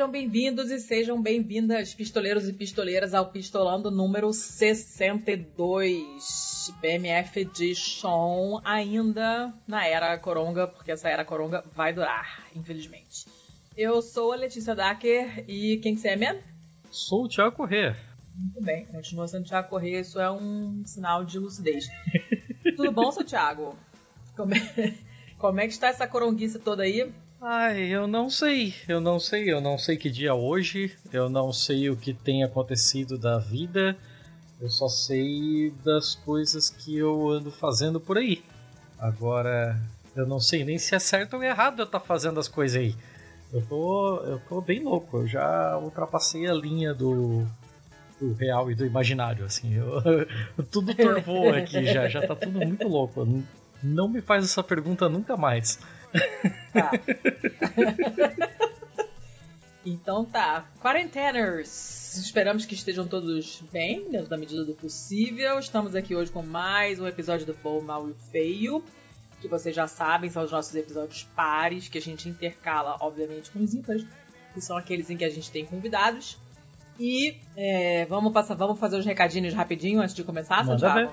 Sejam bem-vindos e sejam bem-vindas, pistoleiros e pistoleiras, ao Pistolando número 62. BMF Edition, ainda na era Coronga, porque essa era Coronga vai durar, infelizmente. Eu sou a Letícia Dacker e quem que você é mesmo? Sou o Thiago Corrêa. Muito bem, continua sendo Thiago Corrêa, isso é um sinal de lucidez. Tudo bom, seu Thiago? Como é, como é que está essa coronguice toda aí? Ai, eu não sei, eu não sei, eu não sei que dia é hoje, eu não sei o que tem acontecido da vida, eu só sei das coisas que eu ando fazendo por aí. Agora, eu não sei nem se é certo ou errado eu estar tá fazendo as coisas aí. Eu tô, eu tô bem louco, eu já ultrapassei a linha do, do real e do imaginário, assim. Eu, tudo turvou aqui já, já tá tudo muito louco. Não me faz essa pergunta nunca mais. Tá. então tá. Quarenteners! Esperamos que estejam todos bem, dentro da medida do possível. Estamos aqui hoje com mais um episódio do Bom, Mal e Feio. Que vocês já sabem, são os nossos episódios pares, que a gente intercala, obviamente, com os ímpares, que são aqueles em que a gente tem convidados. E é, vamos passar, vamos fazer os recadinhos rapidinho antes de começar, Santiago?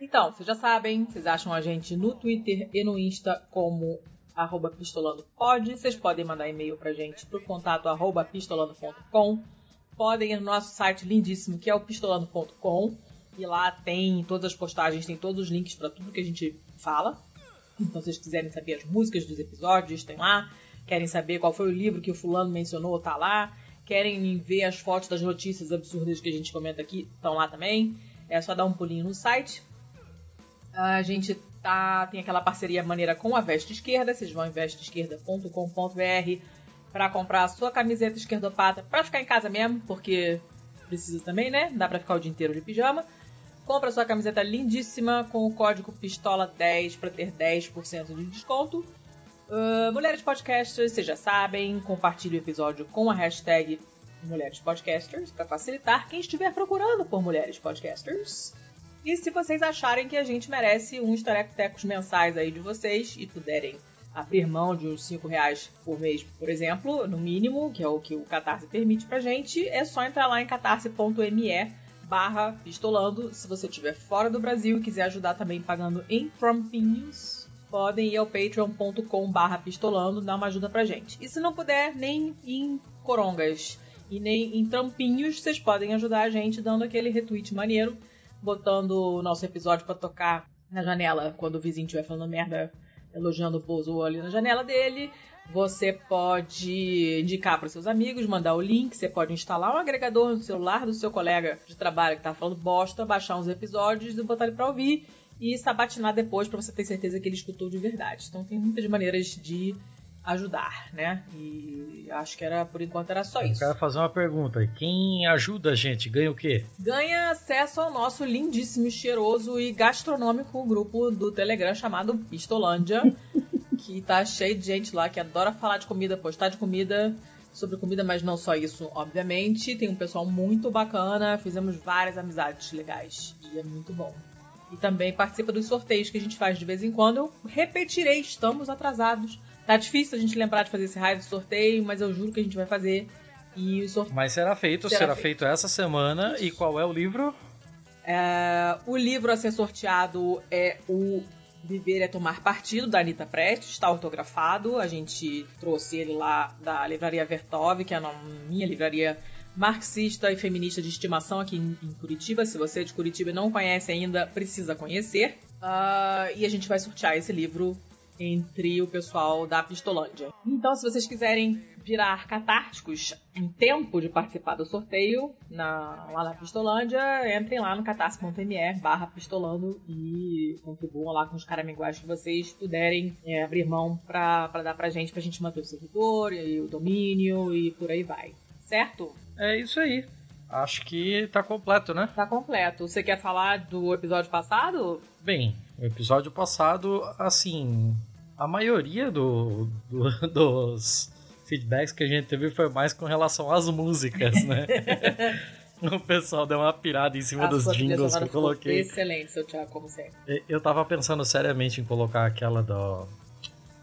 Então, vocês já sabem, vocês acham a gente no Twitter e no Insta como arroba pistolandopod. Vocês podem mandar e-mail pra gente pro contato arroba pistolando.com. Podem ir no nosso site lindíssimo que é o pistolando.com. E lá tem todas as postagens, tem todos os links para tudo que a gente fala. Então, se vocês quiserem saber as músicas dos episódios, tem lá. Querem saber qual foi o livro que o fulano mencionou, tá lá. Querem ver as fotos das notícias absurdas que a gente comenta aqui, estão lá também. É só dar um pulinho no site. A gente tá, tem aquela parceria maneira com a Veste Esquerda. Vocês vão em vesteesquerda.com.br para comprar a sua camiseta esquerdopata para ficar em casa mesmo, porque precisa também, né? Dá para ficar o dia inteiro de pijama. Compra sua camiseta lindíssima com o código PISTOLA10 para ter 10% de desconto. Uh, Mulheres Podcasters, vocês já sabem, compartilhe o episódio com a hashtag Mulheres Podcasters para facilitar quem estiver procurando por Mulheres Podcasters. E se vocês acharem que a gente merece uns tarecotecos mensais aí de vocês e puderem abrir mão de uns 5 reais por mês, por exemplo, no mínimo, que é o que o Catarse permite pra gente, é só entrar lá em catarse.me barra pistolando. Se você estiver fora do Brasil e quiser ajudar também pagando em trompinhos, podem ir ao patreon.com barra pistolando, dar uma ajuda pra gente. E se não puder, nem em corongas e nem em trampinhos, vocês podem ajudar a gente dando aquele retweet maneiro botando o nosso episódio para tocar na janela quando o vizinho estiver falando merda, elogiando o pouso ali na janela dele. Você pode indicar para seus amigos, mandar o link. Você pode instalar um agregador no celular do seu colega de trabalho que tá falando bosta, baixar uns episódios e botar ele para ouvir e sabatinar depois para você ter certeza que ele escutou de verdade. Então tem muitas maneiras de ajudar, né? E acho que era por enquanto era só isso. Eu quero fazer uma pergunta. Quem ajuda a gente ganha o quê? Ganha acesso ao nosso lindíssimo, cheiroso e gastronômico grupo do Telegram chamado Pistolândia, que tá cheio de gente lá que adora falar de comida, postar de comida, sobre comida, mas não só isso, obviamente. Tem um pessoal muito bacana, fizemos várias amizades legais e é muito bom. E também participa dos sorteios que a gente faz de vez em quando. Eu repetirei, estamos atrasados Tá difícil a gente lembrar de fazer esse raio de sorteio, mas eu juro que a gente vai fazer. E o sorteio. Mas será feito, será, será feito. feito. essa semana. E qual é o livro? É, o livro a ser sorteado é o Viver é Tomar Partido, da Anitta Prestes, está autografado. A gente trouxe ele lá da livraria Vertov, que é a minha livraria marxista e feminista de estimação aqui em, Curitiba. Se você é de Curitiba e não conhece ainda, precisa conhecer. Uh, e a gente vai sortear esse livro entre o pessoal da Pistolândia. Então, se vocês quiserem virar catárticos em tempo de participar do sorteio na, lá na Pistolândia, entrem lá no catarse.me barra pistolando e contribuam lá com os caraminguais que vocês puderem é, abrir mão pra dar pra gente, pra gente manter o servidor e o domínio e por aí vai. Certo? É isso aí. Acho que tá completo, né? Tá completo. Você quer falar do episódio passado? Bem, o episódio passado, assim, a maioria do, do, dos feedbacks que a gente teve foi mais com relação às músicas, né? o pessoal deu uma pirada em cima a dos jingles que eu coloquei. Excelente, seu Thiago, como sempre. Eu tava pensando seriamente em colocar aquela do,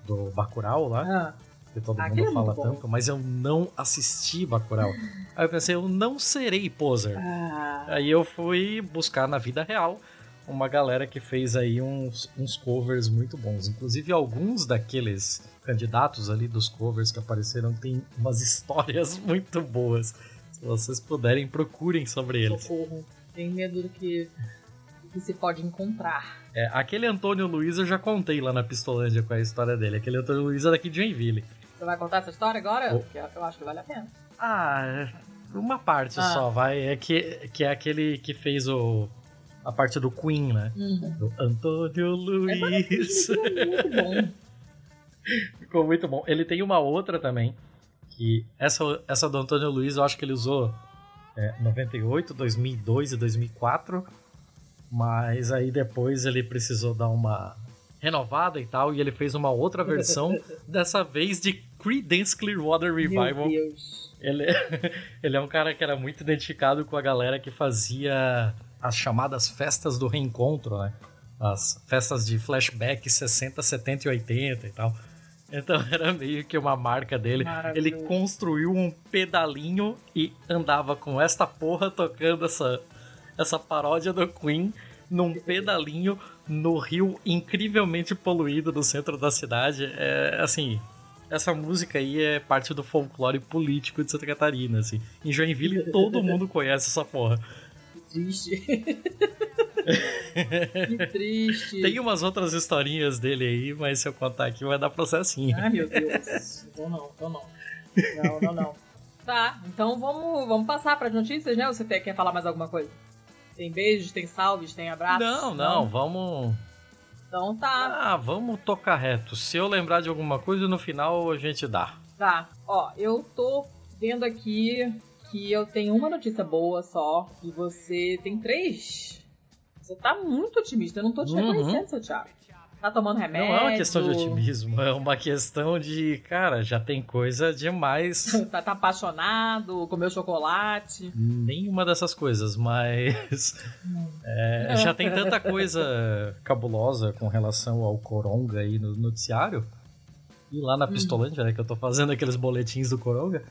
do Bacurau lá. Ah. que todo mundo é fala bom. tanto, mas eu não assisti Bacurau. Aí eu pensei, eu não serei poser. Ah, Aí eu fui buscar na vida real uma galera que fez aí uns, uns covers muito bons. Inclusive, alguns daqueles candidatos ali dos covers que apareceram têm umas histórias muito boas. Se vocês puderem, procurem sobre eles. socorro. Tenho medo do que, do que se pode encontrar. É, aquele Antônio Luiz eu já contei lá na Pistolândia com a história dele. Aquele Antônio Luiz é daqui de Joinville. Você vai contar essa história agora? Oh. Porque eu eu acho que vale a pena. Ah, é uma parte Ah. só, vai. É que, que é aquele que fez o, a parte do Queen, né? Uhum. Do Antônio Luiz. É muito bom. Ficou muito bom. Ele tem uma outra também. Que essa, essa do Antônio Luiz eu acho que ele usou é, 98, 2002 e 2004. Mas aí depois ele precisou dar uma renovada e tal. E ele fez uma outra versão, dessa vez de Creedence Clearwater Revival. Ele, ele é um cara que era muito identificado com a galera que fazia as chamadas festas do reencontro, né? As festas de flashback 60, 70 e 80 e tal. Então era meio que uma marca dele. Ele construiu um pedalinho e andava com esta porra tocando essa, essa paródia do Queen num pedalinho no rio incrivelmente poluído do centro da cidade. É assim. Essa música aí é parte do folclore político de Santa Catarina, assim. Em Joinville todo mundo conhece essa porra. Triste. que triste. Tem umas outras historinhas dele aí, mas se eu contar aqui vai dar processinho. Ai, meu Deus. Então não, então não. Não, não, não. Tá, então vamos, vamos passar para as notícias, né? Ou você quer falar mais alguma coisa? Tem beijos, tem salves, tem abraços? Não, não, vamos. Então tá, Ah, vamos tocar reto. Se eu lembrar de alguma coisa, no final a gente dá. tá. Ó, eu tô vendo aqui que eu tenho uma notícia boa só e você tem três. Você tá muito otimista, eu não tô te Uhum. reconhecendo, seu Thiago. Tá tomando remédio? Não é uma questão de otimismo, é uma questão de, cara, já tem coisa demais. Tá, tá apaixonado, comeu chocolate. Nenhuma dessas coisas, mas é, já tem tanta coisa cabulosa com relação ao Coronga aí no noticiário. E lá na Pistolândia, né, que eu tô fazendo aqueles boletins do Coronga.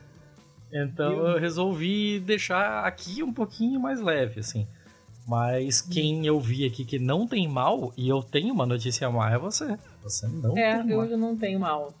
Então eu resolvi deixar aqui um pouquinho mais leve, assim. Mas quem eu vi aqui que não tem mal, e eu tenho uma notícia má, é você. Você não É, tem eu mal. hoje não tenho mal.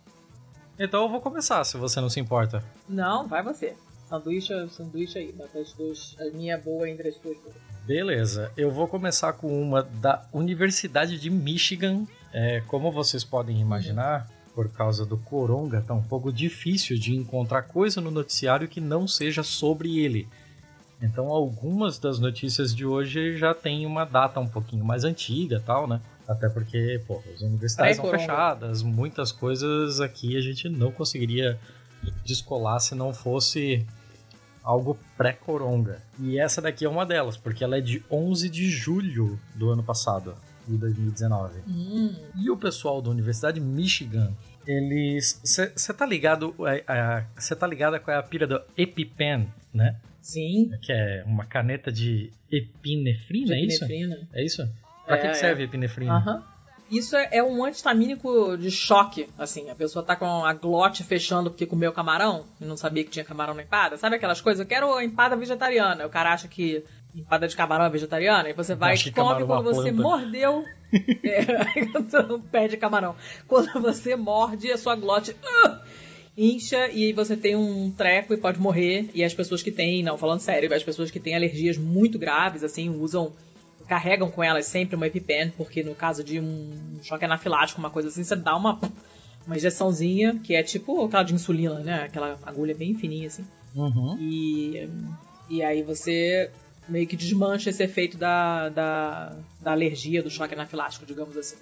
Então eu vou começar, se você não se importa. Não, vai você. Sanduíche, sanduíche aí, bota as duas, a minha boa entre as boas. Beleza, eu vou começar com uma da Universidade de Michigan. É, como vocês podem imaginar, por causa do Coronga, tá um pouco difícil de encontrar coisa no noticiário que não seja sobre ele. Então, algumas das notícias de hoje já tem uma data um pouquinho mais antiga tal, né? Até porque, pô, as universidades são Pré-Coronga. fechadas, muitas coisas aqui a gente não conseguiria descolar se não fosse algo pré-coronga. E essa daqui é uma delas, porque ela é de 11 de julho do ano passado, de 2019. Hum, E o pessoal da Universidade de Michigan, eles. Você tá ligado. Você tá ligado com a pira do EpiPen, né? sim. Que é uma caneta de epinefrina, é isso? É isso? Pra que, É, que é. serve a epinefrina? Aham. Isso é, é um antistamínico de choque, assim. A pessoa tá com a glote fechando porque comeu camarão e não sabia que tinha camarão na empada. Sabe aquelas coisas? Eu quero empada vegetariana. O cara acha que empada de camarão é vegetariana e você vai e que come é quando você mordeu. É, não pede camarão. Quando você morde, a sua glote ah, incha e aí você tem um treco e pode morrer. E as pessoas que têm, não, falando sério, as pessoas que têm alergias muito graves, assim, usam carregam com elas sempre uma EpiPen, porque no caso de um choque anafilático, uma coisa assim, você dá uma, uma injeçãozinha, que é tipo aquela de insulina, né? Aquela agulha bem fininha, assim. Uhum. E, e aí você meio que desmancha esse efeito da, da, da alergia, do choque anafilático, digamos assim.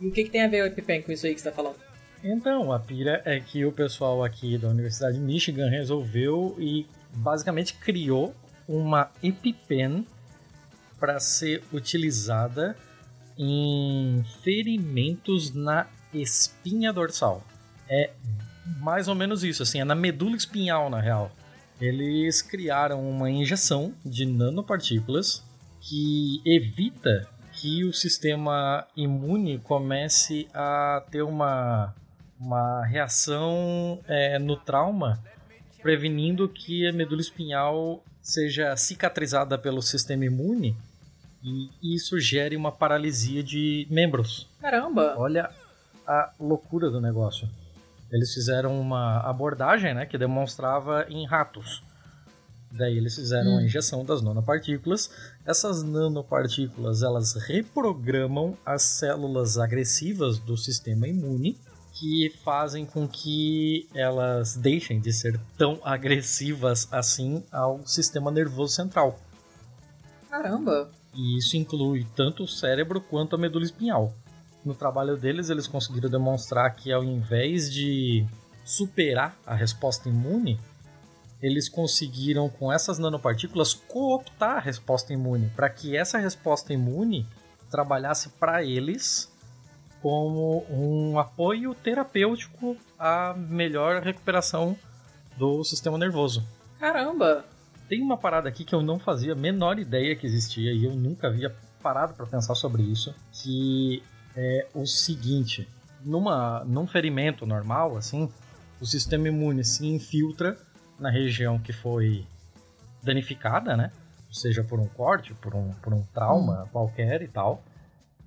E o que, que tem a ver o EpiPen com isso aí que você tá falando? Então, a pira é que o pessoal aqui da Universidade de Michigan resolveu e basicamente criou uma EpiPen para ser utilizada em ferimentos na espinha dorsal. É mais ou menos isso, assim, é na medula espinhal, na real. Eles criaram uma injeção de nanopartículas que evita que o sistema imune comece a ter uma uma reação é, no trauma, prevenindo que a medula espinhal seja cicatrizada pelo sistema imune e isso gere uma paralisia de membros. Caramba! Olha a loucura do negócio. Eles fizeram uma abordagem né, que demonstrava em ratos. Daí eles fizeram hum. a injeção das nanopartículas. Essas nanopartículas elas reprogramam as células agressivas do sistema imune que fazem com que elas deixem de ser tão agressivas assim ao sistema nervoso central. Caramba! E isso inclui tanto o cérebro quanto a medula espinhal. No trabalho deles, eles conseguiram demonstrar que ao invés de superar a resposta imune, eles conseguiram com essas nanopartículas cooptar a resposta imune, para que essa resposta imune trabalhasse para eles como um apoio terapêutico à melhor recuperação do sistema nervoso. Caramba! Tem uma parada aqui que eu não fazia a menor ideia que existia e eu nunca havia parado para pensar sobre isso, que é o seguinte: numa, num ferimento normal, assim, o sistema imune se infiltra na região que foi danificada, né? Seja por um corte, por um, por um trauma hum. qualquer e tal,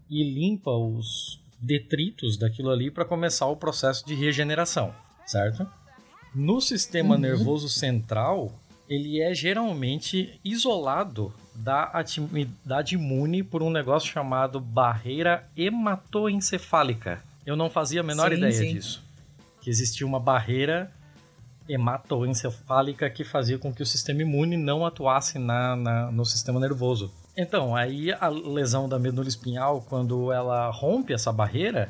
e limpa os detritos daquilo ali para começar o processo de regeneração, certo? No sistema uhum. nervoso central, ele é geralmente isolado da atividade imune por um negócio chamado barreira hematoencefálica. Eu não fazia a menor sim, ideia sim. disso. Que existia uma barreira hematoencefálica que fazia com que o sistema imune não atuasse na, na, no sistema nervoso. Então, aí a lesão da medula espinhal, quando ela rompe essa barreira,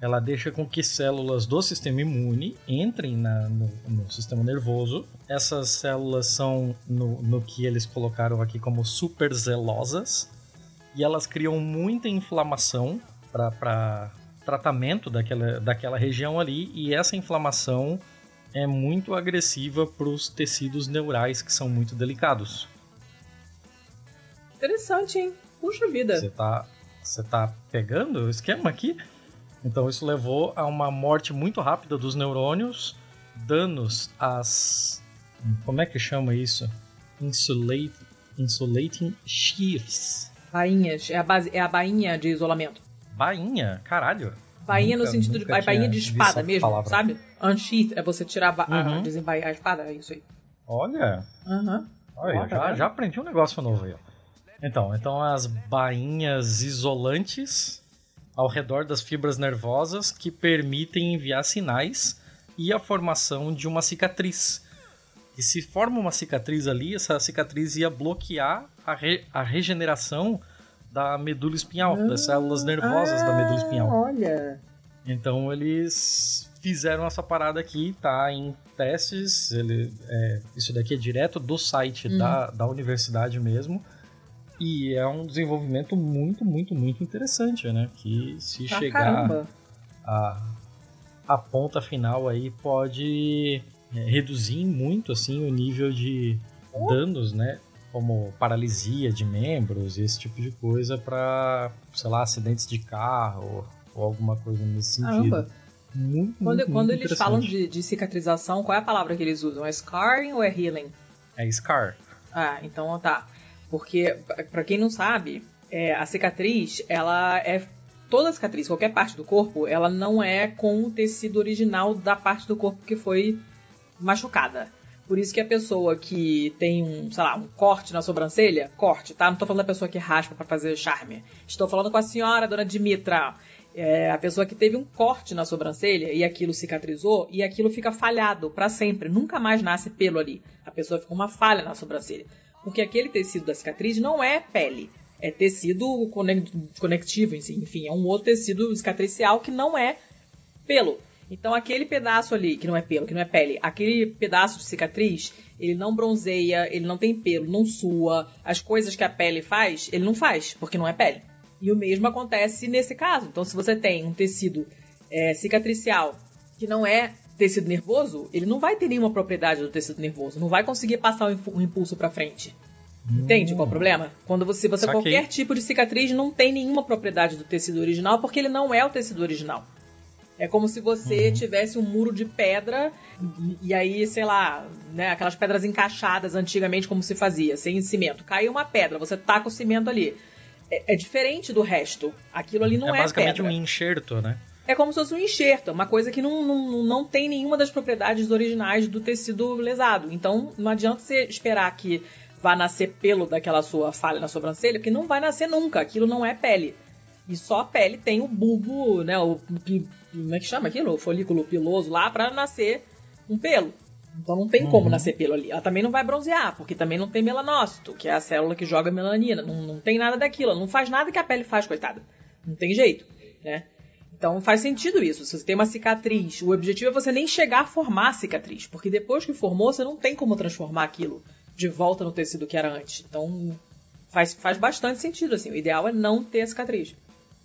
ela deixa com que células do sistema imune entrem na, no, no, sistema nervoso. Essas células são no, no que eles colocaram aqui como superzelosas e elas criam muita inflamação para tratamento daquela, daquela região ali e essa inflamação é muito agressiva para os tecidos neurais que são muito delicados. Interessante, hein? Puxa vida. Você tá, você tá pegando o esquema aqui? Então isso levou a uma morte muito rápida dos neurônios, danos às. Como é que chama isso? Insulate, insulating sheaths. Bainhas. É a, base, é a bainha de isolamento. Bainha? Caralho. Bainha nunca, no sentido de. Bainha de espada mesmo, palavra. sabe? Unsheath é você tirar a, uhum. a, a espada, é isso aí. Olha. Aham. Uhum. Olha, já, já aprendi um negócio novo aí. Então, então as bainhas isolantes ao redor das fibras nervosas que permitem enviar sinais e a formação de uma cicatriz. E se forma uma cicatriz ali, essa cicatriz ia bloquear a, re a regeneração da medula espinhal, ah, das células nervosas ah, da medula espinhal. Olha! Então eles fizeram essa parada aqui, tá em testes. Ele, é, isso daqui é direto do site uhum. da, da universidade mesmo. E é um desenvolvimento muito, muito, muito interessante, né? Que se ah, chegar a, a ponta final aí pode é, reduzir muito assim o nível de oh. danos, né? Como paralisia de membros e esse tipo de coisa para, sei lá, acidentes de carro ou alguma coisa nesse sentido. Caramba. Muito, quando, muito, quando muito eles falam de, de, cicatrização, qual é a palavra que eles usam? É scarring ou é healing? É scar. Ah, então tá. Porque, para quem não sabe, é, a cicatriz, ela é. Toda cicatriz, qualquer parte do corpo, ela não é com o tecido original da parte do corpo que foi machucada. Por isso que a pessoa que tem um, sei lá, um corte na sobrancelha, corte, tá? Não tô falando da pessoa que raspa para fazer charme. Estou falando com a senhora, dona Dimitra. É, a pessoa que teve um corte na sobrancelha e aquilo cicatrizou e aquilo fica falhado para sempre, nunca mais nasce pelo ali. A pessoa fica uma falha na sobrancelha. Porque aquele tecido da cicatriz não é pele, é tecido conectivo, enfim, é um outro tecido cicatricial que não é pelo. Então aquele pedaço ali, que não é pelo, que não é pele, aquele pedaço de cicatriz, ele não bronzeia, ele não tem pelo, não sua, as coisas que a pele faz, ele não faz, porque não é pele. E o mesmo acontece nesse caso. Então se você tem um tecido é, cicatricial que não é tecido nervoso, ele não vai ter nenhuma propriedade do tecido nervoso, não vai conseguir passar um impulso para frente. Entende qual é o problema? Quando você, você qualquer tipo de cicatriz não tem nenhuma propriedade do tecido original porque ele não é o tecido original. É como se você uhum. tivesse um muro de pedra e, e, aí, sei lá, né, aquelas pedras encaixadas antigamente como se fazia, sem cimento. Caiu uma pedra, você taca o cimento ali. É, é diferente do resto. Aquilo ali não é, é basicamente pedra. um enxerto, né? É como se fosse um enxerto, uma coisa que não, não, não tem nenhuma das propriedades originais do tecido lesado. Então não adianta você esperar que vá nascer pelo daquela sua falha na sobrancelha, porque não vai nascer nunca. Aquilo não é pele. E só a pele tem o bulbo, né? O, como é que chama aquilo? O folículo piloso lá para nascer um pelo. Então não tem uhum. como nascer pelo ali. Ela também não vai bronzear, porque também não tem melanócito, que é a célula que joga melanina. Não, não tem nada daquilo. Não faz nada que a pele faz, coitada. Não tem jeito, né? Então faz sentido isso. Se você tem uma cicatriz, o objetivo é você nem chegar a formar a cicatriz, porque depois que formou, você não tem como transformar aquilo de volta no tecido que era antes. Então faz, faz bastante sentido, assim. O ideal é não ter a cicatriz.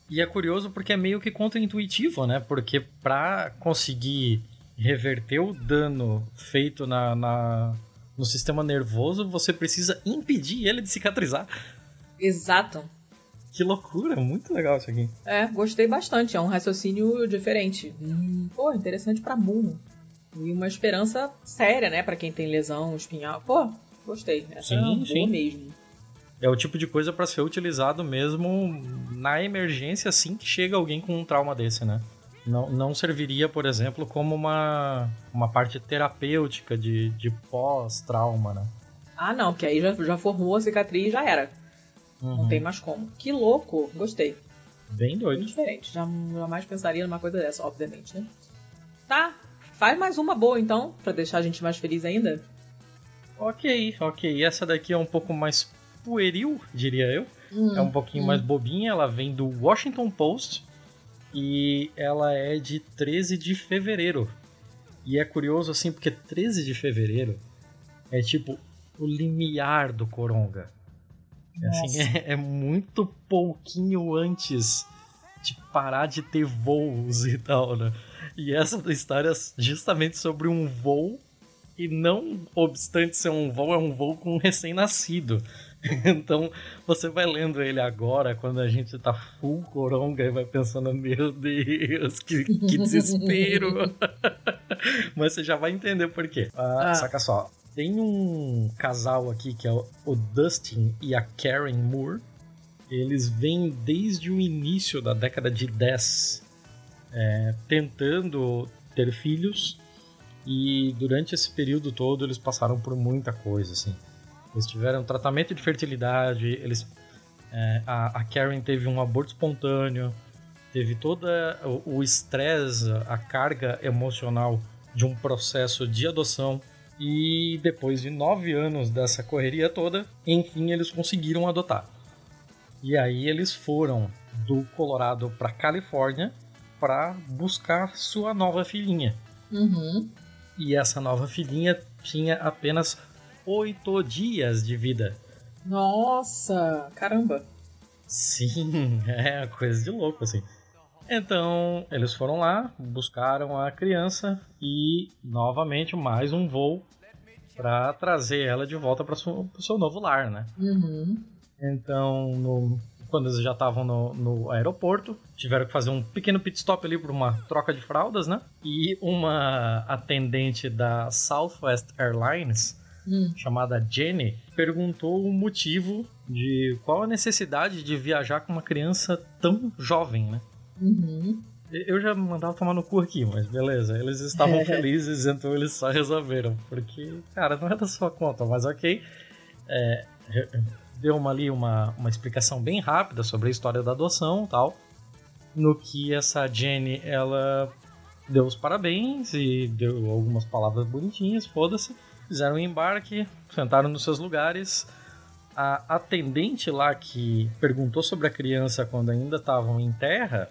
E é curioso porque é meio que contra-intuitivo, né? Porque para conseguir reverter o dano feito na, na, no sistema nervoso, você precisa impedir ele de cicatrizar. Exato. Que loucura, muito legal isso aqui. É, gostei bastante, é um raciocínio diferente. Hum, pô, interessante pra burro. E uma esperança séria, né, para quem tem lesão espinhal. Pô, gostei. Essa sim, é sim. mesmo. É o tipo de coisa para ser utilizado mesmo na emergência assim que chega alguém com um trauma desse, né? Não, não serviria, por exemplo, como uma, uma parte terapêutica de, de pós-trauma, né? Ah, não, que aí já, já formou a cicatriz e já era. Uhum. Não tem mais como. Que louco, gostei. Bem doido. Bem diferente. Já, jamais pensaria numa coisa dessa, obviamente, né? Tá, faz mais uma boa então, para deixar a gente mais feliz ainda. Ok, ok. Essa daqui é um pouco mais pueril, diria eu. Hum, é um pouquinho hum. mais bobinha, ela vem do Washington Post e ela é de 13 de fevereiro. E é curioso assim, porque 13 de fevereiro é tipo o limiar do Coronga. Assim, é, é, muito pouquinho antes de parar de ter voos e tal, né? E essa história é justamente sobre um voo e não obstante ser um voo, é um voo com um recém-nascido. Então você vai lendo ele agora, quando a gente tá full coronga e vai pensando, meu Deus, que, que desespero. Mas você já vai entender por quê. Ah, ah. Saca só, tem um casal aqui que é o Dustin e a Karen Moore. Eles vêm desde o início da década de 10 é, tentando ter filhos e durante esse período todo eles passaram por muita coisa, assim. Eles tiveram tratamento de fertilidade, eles, é, a, a, Karen teve um aborto espontâneo, teve todo o estresse, a carga emocional de um processo de adoção. E depois de nove anos dessa correria toda, enfim eles conseguiram adotar. E aí eles foram do Colorado para Califórnia para buscar sua nova filhinha. Uhum. E essa nova filhinha tinha apenas oito dias de vida. Nossa, caramba. Sim, é coisa de louco assim. Então, eles foram lá, buscaram a criança e novamente mais um voo para trazer ela de volta para o seu novo lar, né? Uhum. Então, no, quando eles já estavam no, no, aeroporto, tiveram que fazer um pequeno pit stop ali para uma troca de fraldas, né? E uma atendente da Southwest Airlines hum. chamada Jenny, perguntou o motivo de qual a necessidade de viajar com uma criança tão jovem, né? Uhum. Eu já mandava tomar no cu aqui, mas beleza. Eles estavam felizes, então eles só resolveram. Porque, cara, não é da sua conta, mas ok. É, deu uma, ali uma, uma explicação bem rápida sobre a história da adoção tal. No que essa Jenny, ela deu os parabéns e deu algumas palavras bonitinhas, foda-se fizeram o um embarque, sentaram nos seus lugares. A atendente lá que perguntou sobre a criança quando ainda estavam em terra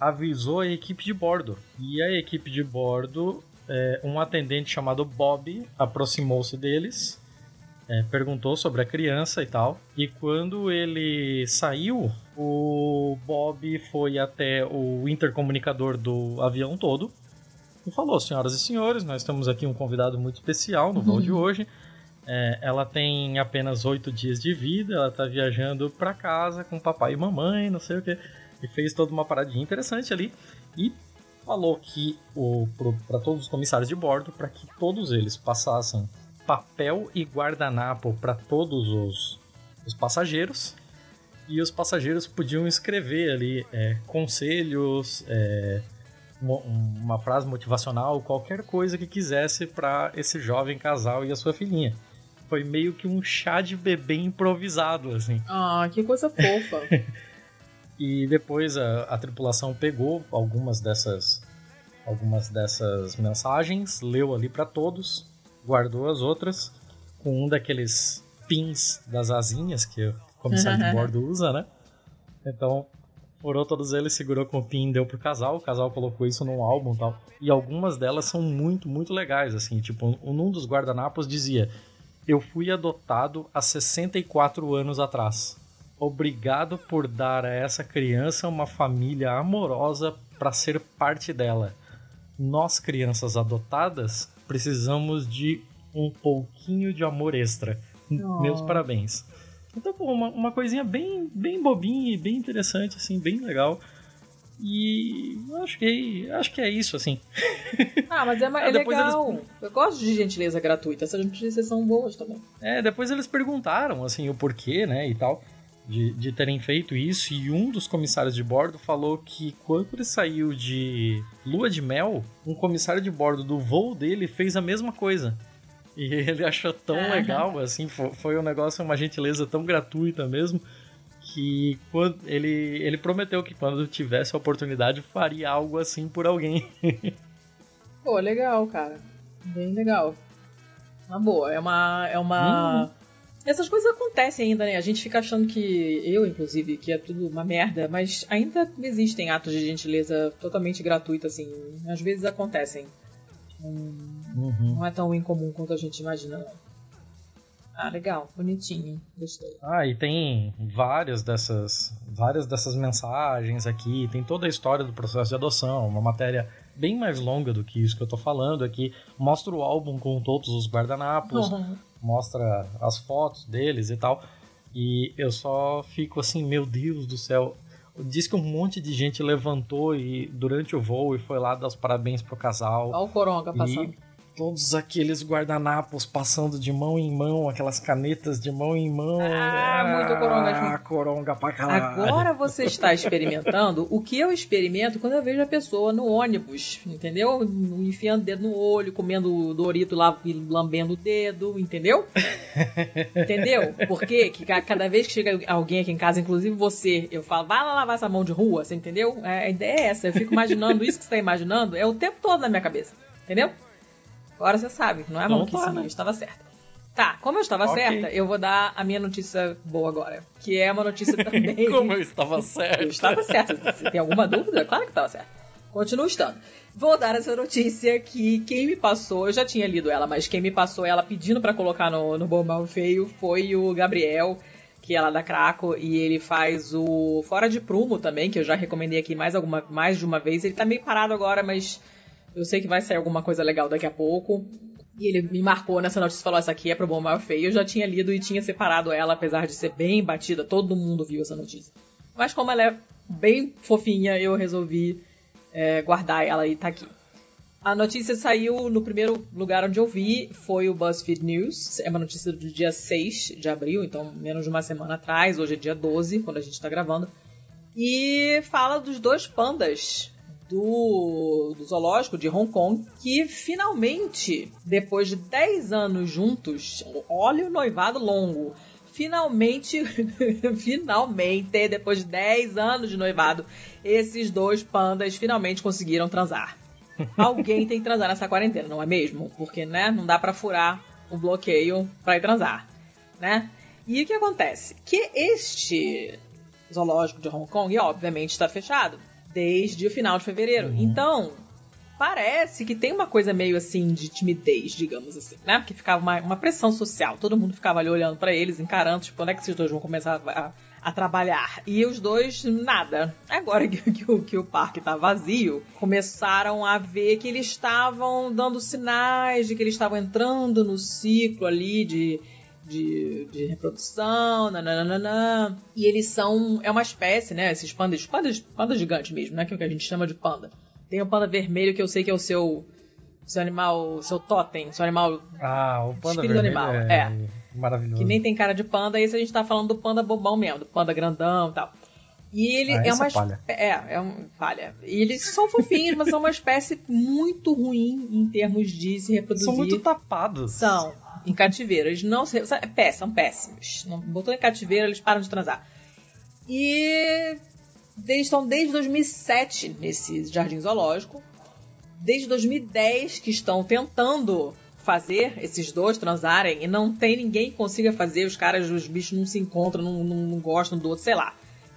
avisou a equipe de bordo. E a equipe de bordo, é, um atendente chamado Bob aproximou-se deles, é, perguntou sobre a criança e tal. E quando ele saiu, o Bob foi até o intercomunicador do avião todo e falou: Senhoras e senhores, nós temos aqui um convidado muito especial no voo uhum. de hoje. É, ela tem apenas oito dias de vida, ela está viajando para casa com papai e mamãe, não sei o que. E fez toda uma paradinha interessante ali. E falou que para todos os comissários de bordo, para que todos eles passassem papel e guardanapo para todos os, os passageiros e os passageiros podiam escrever ali é, conselhos, é, uma frase motivacional, qualquer coisa que quisesse para esse jovem casal e a sua filhinha. Foi meio que um chá de bebê improvisado, assim. Ah, que coisa fofa. e depois a, a tripulação pegou algumas dessas algumas dessas mensagens, leu ali para todos, guardou as outras com um daqueles pins das asinhas que comissário de bordo usa, né? Então, furou todos eles, segurou com o pin, deu pro casal, o casal colocou isso num álbum e tal. E algumas delas são muito, muito legais, assim, tipo, um dos guardanapos dizia: Eu fui adotado há 64 anos atrás. Obrigado por dar a essa criança uma família amorosa para ser parte dela. Nós, crianças adotadas, precisamos de um pouquinho de amor extra. Oh. Meus parabéns. Então, pô, uma, uma coisinha bem, bem bobinha e bem interessante, assim, bem legal. E acho que, acho que é isso, assim. Ah, mas é, é legal. Eles... Eu gosto de gentileza gratuita. Essas gentilezas são boas também. É, depois eles perguntaram, assim, o porquê, né, e tal, de, de terem feito isso. E um dos comissários de bordo falou que quando ele saiu de lua de mel, um comissário de bordo do voo dele fez a mesma coisa. E ele achou tão legal, assim, foi, foi um negócio, uma gentileza tão gratuita mesmo, que quando ele, ele prometeu que quando tivesse a oportunidade faria algo assim por alguém. Pô, legal, cara. Bem legal. Uma boa, é uma. É uma... Hum. Essas coisas acontecem ainda, né? A gente fica achando que, eu inclusive, que é tudo uma merda, mas ainda existem atos de gentileza totalmente gratuitos, assim. Às vezes acontecem. Uhum. Não é tão incomum quanto a gente imagina, não. Ah, legal, bonitinho, gostei. Ah, e tem várias dessas, várias dessas mensagens aqui, tem toda a história do processo de adoção, uma matéria bem mais longa do que isso que eu tô falando aqui. Mostra o álbum com todos os guardanapos, uhum. Mostra as fotos deles e tal. E eu só fico assim, meu Deus do céu, Diz que um monte de gente levantou e durante o voo e foi lá dar os parabéns pro casal. Olha o Coronga passando. E todos aqueles guardanapos passando de mão em mão, aquelas canetas de mão em mão. Ah, muito coronga. Ah, coronga pra caralho. Agora você está experimentando o que eu experimento quando eu vejo a pessoa no ônibus, entendeu? Enfiando o dedo no olho, comendo Dorito lá, lambendo o dedo, entendeu? entendeu? Porque que cada vez que chega alguém aqui em casa, inclusive você, eu falo, vai lá lavar essa mão de rua, você entendeu? É, a ideia é essa, eu fico imaginando isso que você está imaginando, é o tempo todo na minha cabeça, entendeu? Agora você sabe, não é então, maluquice tá, né? eu estava certa. Tá, como eu estava okay. certa, eu vou dar a minha notícia boa agora. Que é uma notícia também. como eu estava certa? Eu estava certa. Se tem alguma dúvida, claro que estava certa. Continuo estando. Vou dar essa notícia que quem me passou, eu já tinha lido ela, mas quem me passou ela pedindo para colocar no, no Bom Mal Feio foi o Gabriel, que é lá da Craco, e ele faz o Fora de Prumo também, que eu já recomendei aqui mais, alguma, mais de uma vez. Ele tá meio parado agora, mas eu sei que vai sair alguma coisa legal daqui a pouco. E ele me marcou nessa notícia e falou: essa aqui é pro bom, mal feio. Eu já tinha lido e tinha separado ela, apesar de ser bem batida. Todo mundo viu essa notícia. Mas como ela é bem fofinha, eu resolvi é, guardar ela e tá aqui. A notícia saiu no primeiro lugar onde eu vi, foi o BuzzFeed News. É uma notícia do dia 6 de abril, então menos de uma semana atrás. Hoje é dia 12, quando a gente tá gravando. E fala dos dois pandas do, do zoológico de Hong Kong, que finalmente, depois de 10 anos juntos, olha o noivado longo, finalmente, finalmente, depois de 10 anos de noivado, esses dois pandas finalmente conseguiram transar. Alguém tem que transar nessa quarentena, não é mesmo? Porque, né, não dá para furar o bloqueio para ir transar, né? E o que acontece? Que este zoológico de Hong Kong, obviamente, está fechado desde o final de fevereiro. Uhum. Então, parece que tem uma coisa meio assim de timidez, digamos assim, né? Porque ficava uma, uma pressão social. Todo mundo ficava ali olhando para eles, encarando, tipo, onde é que esses dois vão começar a, a trabalhar? E os dois, nada. Agora que, que, o, que o parque tá vazio, começaram a ver que eles estavam dando sinais de que eles estavam entrando no ciclo ali de de, de reprodução, nananana. E eles são. É uma espécie, né? Esses pandas. Pandas, pandas gigantes mesmo, né? Que é o que a gente chama de panda. Tem o panda vermelho que eu sei que é o seu seu animal, seu totem, seu animal. Ah, o panda vermelho animal. É, é, maravilhoso. Que nem tem cara de panda, esse a gente tá falando do panda bobão mesmo, do panda grandão e tal. E ele ah, é uma palha. É, é um palha. E eles são fofinhos, mas são uma espécie muito ruim em termos de se reproduzir. São muito tapados. São. Em cativeiro. Eles não se. É, são péssimos. Botou em cativeiro, eles param de transar. E eles estão desde 2007 nesse jardim zoológico. Desde 2010 que estão tentando fazer esses dois transarem e não tem ninguém que consiga fazer. Os caras, os bichos não se encontram, não, não, não gostam do outro, sei lá.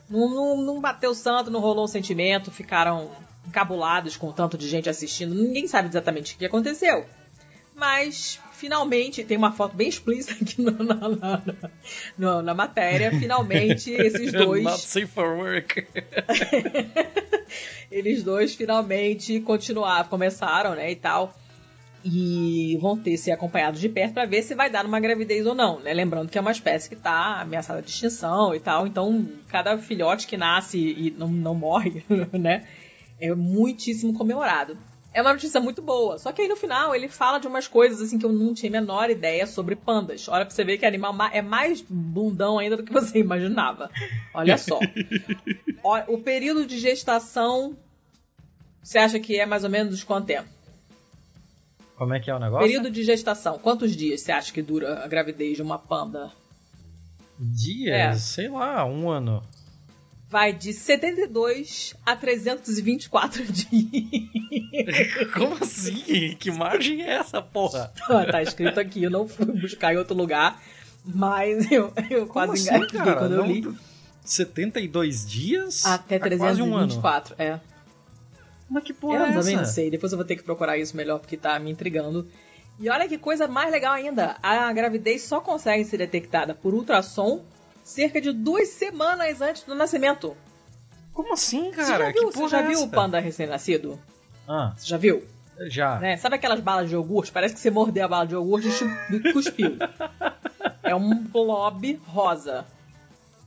Não, não, não bateu santo, não rolou um sentimento, ficaram encabulados com tanto de gente assistindo. Ninguém sabe exatamente o que aconteceu. Mas finalmente, tem uma foto bem explícita aqui no, na, na, na, na, matéria. Finalmente, esses dois. Not safe for work. eles dois finalmente continuaram, começaram, né? E tal e vão ter ser acompanhados de perto para ver se vai dar uma gravidez ou não, né? Lembrando que é uma espécie que está ameaçada de extinção e tal, então cada filhote que nasce e não, não morre, né? É muitíssimo comemorado. É uma notícia muito boa, só que aí no final ele fala de umas coisas assim que eu não tinha a menor ideia sobre pandas. Olha pra você ver que animal é mais bundão ainda do que você imaginava. Olha só. o período de gestação, você acha que é mais ou menos quanto tempo? Como é que é o negócio? Período de gestação. Quantos dias você acha que dura a gravidez de uma panda? Dias? É. Sei lá, um ano. Vai de 72 a 324 dias. Como assim? Que margem é essa, porra? tá escrito aqui, eu não fui buscar em outro lugar, mas eu, eu quase assim, engasguei quando eu li. 72 dias? Até 324, é um ano. é. Mas que porra eu é essa? também não sei. Depois eu vou ter que procurar isso melhor porque tá me intrigando. E olha que coisa mais legal ainda. A gravidez só consegue ser detectada por ultrassom cerca de duas semanas antes do nascimento. Como assim, cara? Você já viu, você já é viu o panda recém-nascido? Ah. Você já viu? Já. Né? Sabe aquelas balas de iogurte? Parece que você mordeu a bala de iogurte e cuspiu. é um blob rosa.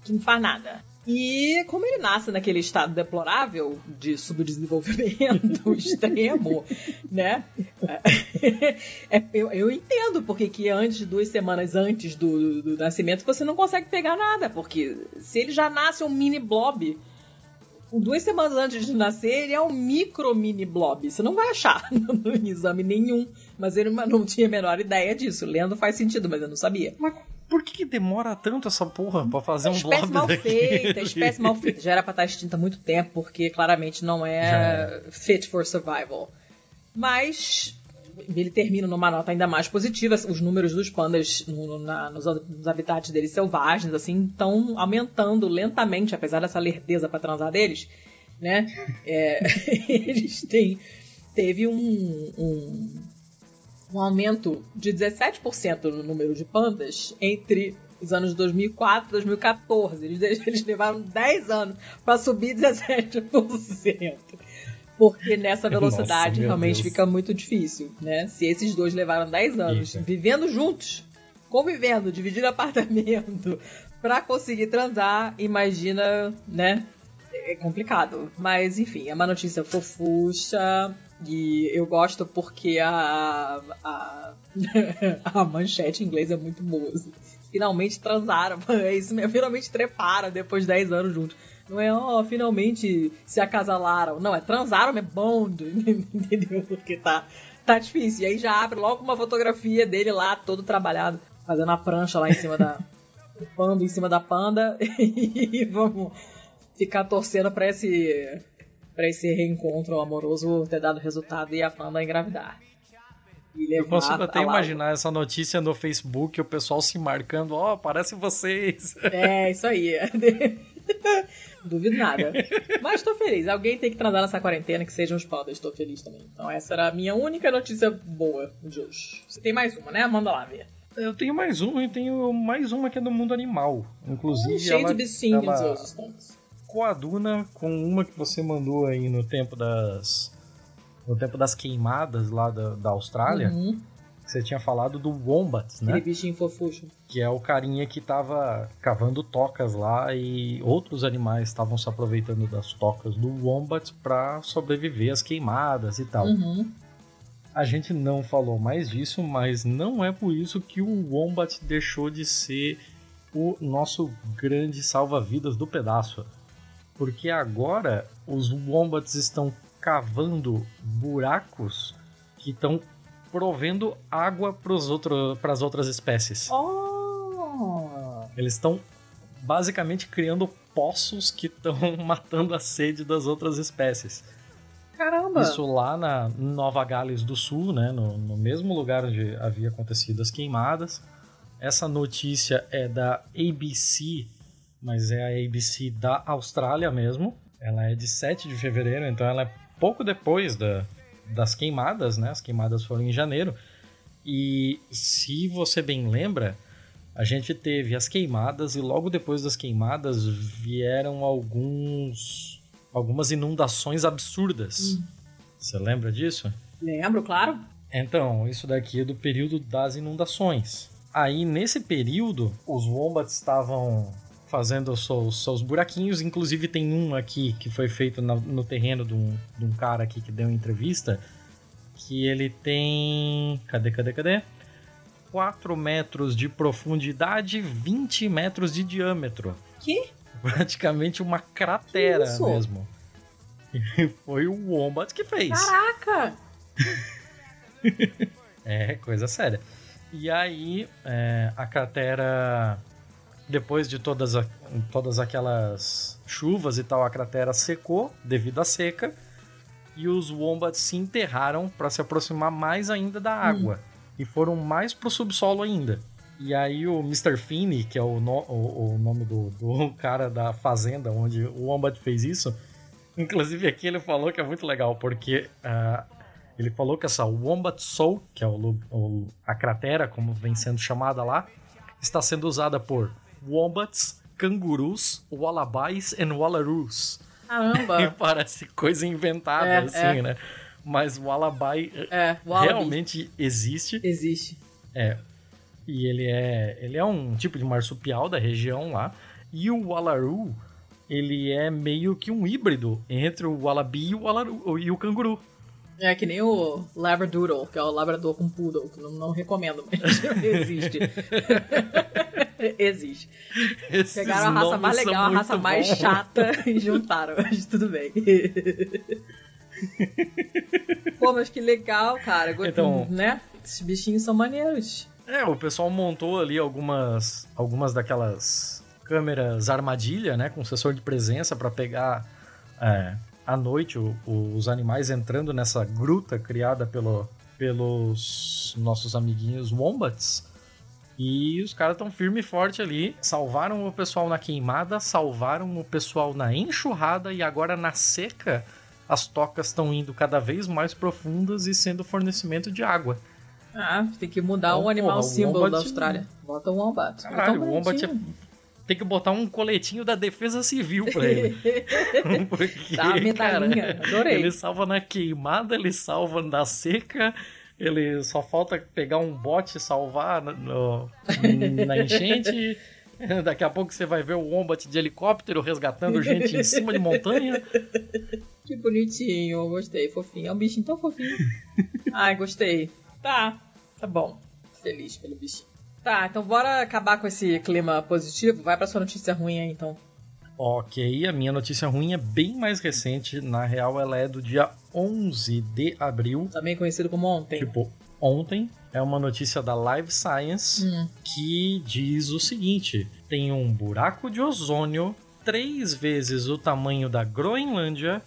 Que não faz nada. E como ele nasce naquele estado deplorável de subdesenvolvimento extremo, né? É, eu, eu, entendo porque que antes, duas semanas antes do, do, nascimento, você não consegue pegar nada. Porque se ele já nasce um mini blob, duas semanas antes de nascer, ele é um micro mini blob. Você não vai achar no exame nenhum. Mas ele não tinha a menor ideia disso. Lendo faz sentido, mas eu não sabia. Mas por que, que, demora tanto essa porra pra fazer um espécie blob mal feita, espécie mal feita. Já era pra estar extinta há muito tempo, porque claramente não é, é fit for survival. Mas ele termina numa nota ainda mais positiva. Os números dos pandas no, na, nos, nos, habitats deles selvagens, assim, estão aumentando lentamente, apesar dessa lerdeza para transar deles, né? É, eles têm... Teve um, um um aumento de 17% no número de pandas entre os anos 2004 e 2014. Eles, eles levaram 10 anos para subir 17%. Porque nessa velocidade Nossa, realmente Deus. fica muito difícil, né? Se esses dois levaram 10 anos vivendo juntos, convivendo, dividindo apartamento, para conseguir transar, imagina, né? É complicado. Mas enfim, é uma notícia fofucha. E eu gosto porque a, a, a manchete em inglês é muito boa. Assim. Finalmente transaram, é isso mesmo, finalmente treparam depois de 10 anos juntos. Não é, ó, oh, finalmente se acasalaram. Não, é transaram, é bond, entendeu? Porque tá, tá difícil. E aí já abre logo uma fotografia dele lá, todo trabalhado, fazendo a prancha lá em cima da. panda em cima da panda. e vamos ficar torcendo pra esse para esse reencontro amoroso ter dado resultado e a Panda engravidar. Eu consigo até imaginar essa notícia no Facebook, o pessoal se marcando, ó, oh, parece vocês. É, isso aí. Duvido nada. Mas tô feliz. Alguém tem que transar nessa quarentena que sejam os podas. Estou feliz também. Então essa era a minha única notícia boa de hoje. Você tem mais uma, né? Manda lá ver. Eu tenho mais uma e tenho mais uma que é do mundo animal. Inclusive. Cheio ela, de bichinhos ela... hoje, estamos coaduna com uma que você mandou aí no tempo das no tempo das queimadas lá da, da Austrália. Uhum. Você tinha falado do Wombat, né? Aquele bichinho fofucho. Que é o carinha que tava cavando tocas lá e outros animais estavam se aproveitando das tocas do Wombat para sobreviver às queimadas e tal. Uhum. A gente não falou mais disso, mas não é por isso que o Wombat deixou de ser o nosso grande salva-vidas do pedaço. Porque agora os Wombats estão cavando buracos que estão provendo água para as outras espécies. Oh! Eles estão basicamente criando poços que estão matando a sede das outras espécies. Caramba! Isso lá na Nova Gales do Sul, né, no, no mesmo lugar onde havia acontecido as queimadas. Essa notícia é da ABC, mas é a ABC da Austrália mesmo. Ela é de 7 de fevereiro, então ela é pouco depois da, das queimadas, né? As queimadas foram em janeiro. E se você bem lembra, a gente teve as queimadas e logo depois das queimadas vieram alguns algumas inundações absurdas. Hum. Você lembra disso? Lembro, claro. Então, isso daqui é do período das inundações. Aí, nesse período, os wombats estavam fazendo os seus, seus, buraquinhos. Inclusive, tem um aqui que foi feito no, no terreno de um, de um cara aqui que deu entrevista. Que ele tem. Cadê, cadê, cadê? 4 metros de profundidade, 20 metros de diâmetro. Que? Praticamente uma cratera mesmo. E foi o Wombat que fez. Caraca! é, coisa séria. E aí, é, a cratera depois de todas, a, todas aquelas chuvas e tal, a cratera secou devido à seca e os wombats se enterraram para se aproximar mais ainda da água hum. e foram mais pro subsolo ainda. E aí o Mr. Finney, que é o, no, o, o nome do, do, cara da fazenda onde o Wombat fez isso, inclusive aqui ele falou que é muito legal, porque uh, ele falou que essa Wombat Soul, que é o, a cratera, como vem sendo chamada lá, está sendo usada por wombats, cangurus, wallabies e wallaroos. Caramba! Parece coisa inventada, é, assim, é. né? Mas o wallaby é, realmente existe. Existe. É. E ele é, ele é um tipo de marsupial da região lá. E o wallaroo, ele é meio que um híbrido entre o wallaby e o, wallaru, e o canguru. É que nem o Labradoodle, que é o labrador com poodle, que não, não recomendo, mas existe. existe. Esses Pegaram a raça mais legal, a raça mais chata e juntaram, mas tudo bem. Pô, mas que legal, cara. Então, né? Esses bichinhos são maneiros. É, o pessoal montou ali algumas, algumas daquelas câmeras armadilha, né? Com sensor de presença para pegar é, à noite o, os animais entrando nessa gruta criada pelo, pelos nossos amiguinhos wombats. E os caras estão firme e forte ali. Salvaram o pessoal na queimada, salvaram o pessoal na enxurrada e agora na seca as tocas estão indo cada vez mais profundas e sendo fornecimento de água. Ah, tem que mudar então, o animal porra, símbolo da Austrália. Bota um wombat. Caralho, o wombat é tem que botar um coletinho da Defesa Civil pra ele. Porque, Dá uma medalhinha, cara, adorei. Ele salva na queimada, ele salva na seca, ele só falta pegar um bote e salvar no, na enchente. Daqui a pouco você vai ver o Wombat de helicóptero resgatando gente em cima de montanha. Que bonitinho, gostei, fofinho. É um bichinho tão fofinho. Ai, gostei. Tá, tá bom. Feliz pelo bichinho. Tá, então bora acabar com esse clima positivo. Vai pra sua notícia ruim aí, então. Ok, a minha notícia ruim é bem mais recente. Na real, ela é do dia 11 de abril. Também conhecido como ontem. Tipo, ontem. É uma notícia da Live Science hum. que diz o seguinte: tem um buraco de ozônio três vezes o tamanho da Groenlândia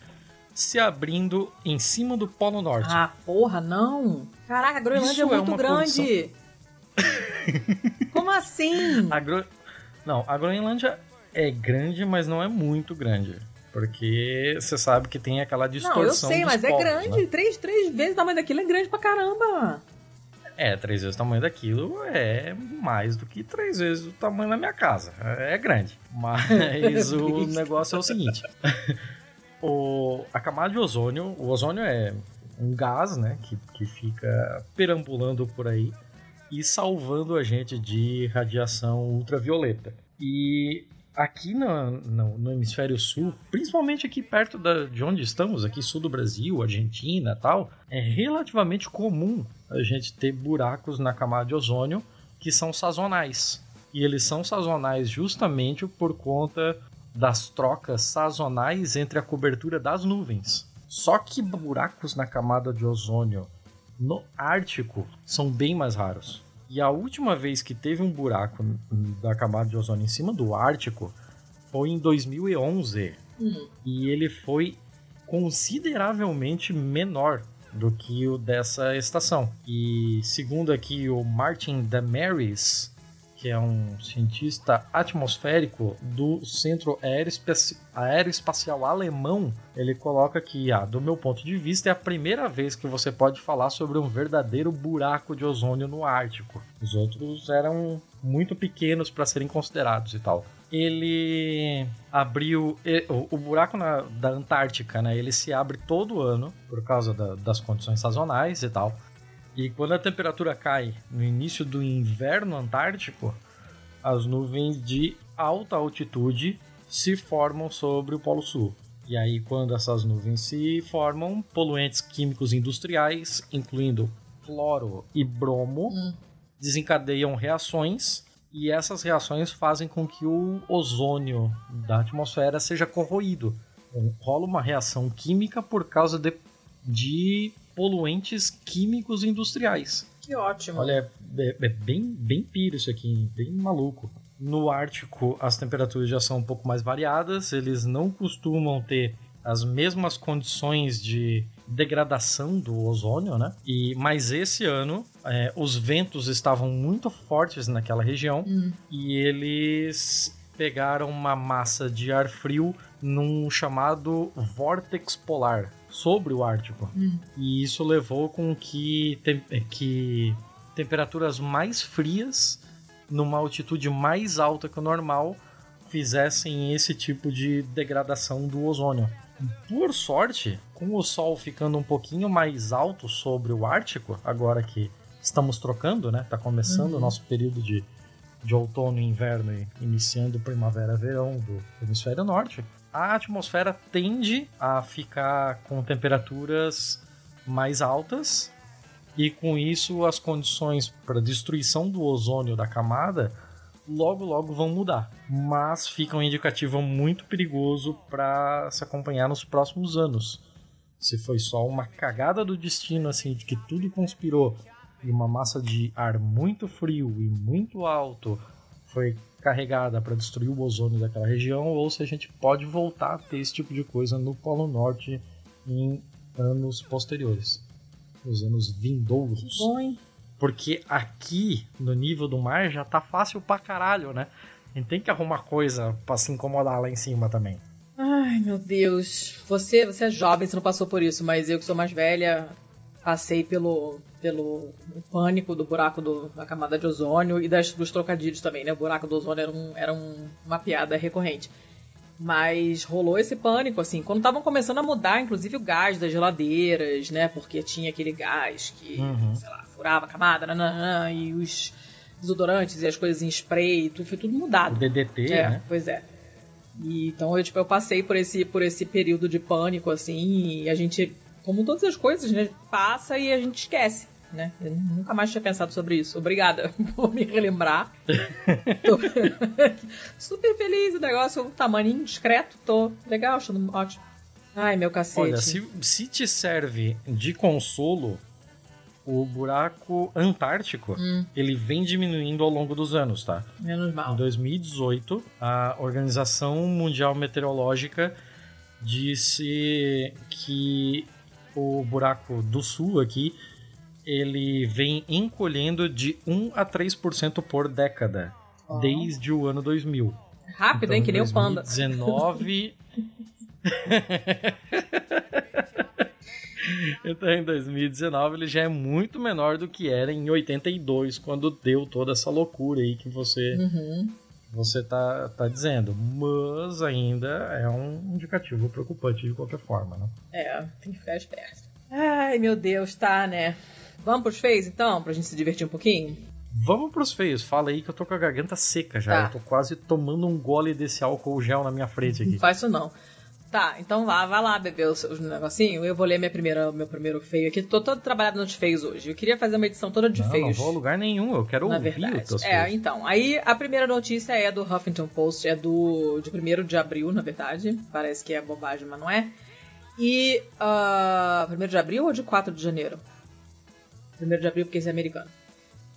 se abrindo em cima do Polo Norte. Ah, porra, não! Caraca, a Groenlândia Isso é muito é grande! Como assim? A Gro... Não, a Groenlândia é grande, mas não é muito grande. Porque você sabe que tem aquela distorção. Não, eu sei, mas é polos, é grande. Né? Três, três vezes o tamanho daquilo é grande pra caramba. É, três vezes o tamanho daquilo é mais do que três vezes o tamanho da minha casa. É grande. Mas o negócio é o seguinte: o, a camada de ozônio, o ozônio é um gás, né, que, que fica perambulando por aí e salvando a gente de radiação ultravioleta. E aqui no, no, no, hemisfério sul, principalmente aqui perto da, de onde estamos, aqui sul do Brasil, Argentina tal, é relativamente comum a gente ter buracos na camada de ozônio que são sazonais. E eles são sazonais justamente por conta das trocas sazonais entre a cobertura das nuvens. Só que buracos na camada de ozônio no Ártico são bem mais raros. E a última vez que teve um buraco da camada de ozônio em cima do Ártico foi em 2011. Uhum. E ele foi consideravelmente menor do que o dessa estação. E segundo aqui o Martin Damaris, que é um cientista atmosférico do Centro Aeroespacial Alemão, ele coloca que, ah, do meu ponto de vista, é a primeira vez que você pode falar sobre um verdadeiro buraco de ozônio no Ártico. Os outros eram muito pequenos para serem considerados e tal. Ele abriu o, buraco na, da Antártica, né? Ele se abre todo ano por causa da, das condições sazonais e tal. E quando a temperatura cai no início do inverno antártico, as nuvens de alta altitude se formam sobre o Polo Sul. E aí, quando essas nuvens se formam, poluentes químicos industriais, incluindo cloro e bromo, hum. desencadeiam reações e essas reações fazem com que o ozônio da atmosfera seja corroído. Rola uma reação química por causa de, de poluentes químicos industriais. Que ótimo. Olha, é, é bem, bem piro isso aqui, bem maluco. No Ártico, as temperaturas já são um pouco mais variadas, eles não costumam ter as mesmas condições de degradação do ozônio, né? E mas esse ano é, os ventos estavam muito fortes naquela região hum. e eles pegaram uma massa de ar frio num chamado vórtex polar sobre o Ártico. Hum. E isso levou com que, tem, é, que temperaturas mais frias, numa altitude mais alta que o normal, fizessem esse tipo de degradação do ozônio. Por sorte, com o Sol ficando um pouquinho mais alto sobre o Ártico, agora que estamos trocando, né? Tá começando uhum. o nosso período de, de outono e inverno e iniciando primavera-verão do hemisfério norte a atmosfera tende a ficar com temperaturas mais altas e com isso as condições para destruição do ozônio da camada logo logo vão mudar, mas fica um indicativo muito perigoso para se acompanhar nos próximos anos. Se foi só uma cagada do destino assim de que tudo conspirou e uma massa de ar muito frio e muito alto foi carregada para destruir o ozônio daquela região, ou se a gente pode voltar a ter esse tipo de coisa no Polo Norte em anos posteriores, nos anos vindouros. Que bom, hein? Porque aqui, no nível do mar, já tá fácil pra caralho, né? A gente tem que arrumar coisa pra se incomodar lá em cima também. Ai, meu Deus. Você, você é jovem, você não passou por isso, mas eu que sou mais velha, passei pelo, pelo pânico do buraco do, da camada de ozônio e das, dos trocadilhos também, né? O buraco do ozônio era, um, era um, uma piada recorrente. Mas rolou esse pânico, assim, quando estavam começando a mudar, inclusive, o gás das geladeiras, né? Porque tinha aquele gás que, uhum. sei lá, furava a camada, nananã, e os desodorantes e as coisas em spray, tudo, foi tudo mudado. O DDT, é, né? Pois é. E, então eu, tipo, eu passei por esse, por esse período de pânico, assim, e a gente como todas as coisas, né? Passa e a gente esquece. Né? Eu nunca mais tinha pensado sobre isso. Obrigada por me relembrar. tô super feliz o negócio, um tamanho discreto. Tô legal, achando ótimo. Ai, meu cacete. Olha, se, se te serve de consolo, o buraco antártico hum. ele vem diminuindo ao longo dos anos, tá? Menos mal. Em 2018, a Organização Mundial Meteorológica disse que o buraco do sul aqui, ele vem encolhendo de 1 a 3% por década, oh. desde o ano 2000. Rápido, então, hein? Que nem o panda. 2019... então, em 2019, ele já é muito menor do que era em 82, quando deu toda essa loucura aí que você uhum. Você tá, tá dizendo. Mas ainda é um indicativo preocupante de qualquer forma, né? É, tem que ficar esperto. Ai, meu Deus, tá, né? Vamos pros feios, então, pra gente se divertir um pouquinho? Vamos pros feios. Fala aí que eu tô com a garganta seca já. Tá. Eu tô quase tomando um gole desse álcool gel na minha frente aqui. Não faz isso não. Tá, então vá, vai lá beber os seus negocinhos. Eu vou ler minha primeira, meu primeiro feio aqui. Tô todo trabalhado nos feios hoje. Eu queria fazer uma edição toda de não, feios. não vou a lugar nenhum. Eu quero Na ouvir verdade. os teus É, feios. então. Aí a primeira notícia é do Huffington Post, é do de 1 de abril, na verdade. Parece que é bobagem, mas não é. E. Uh, 1 de abril ou de 4 de janeiro? 1 de abril, porque esse é americano.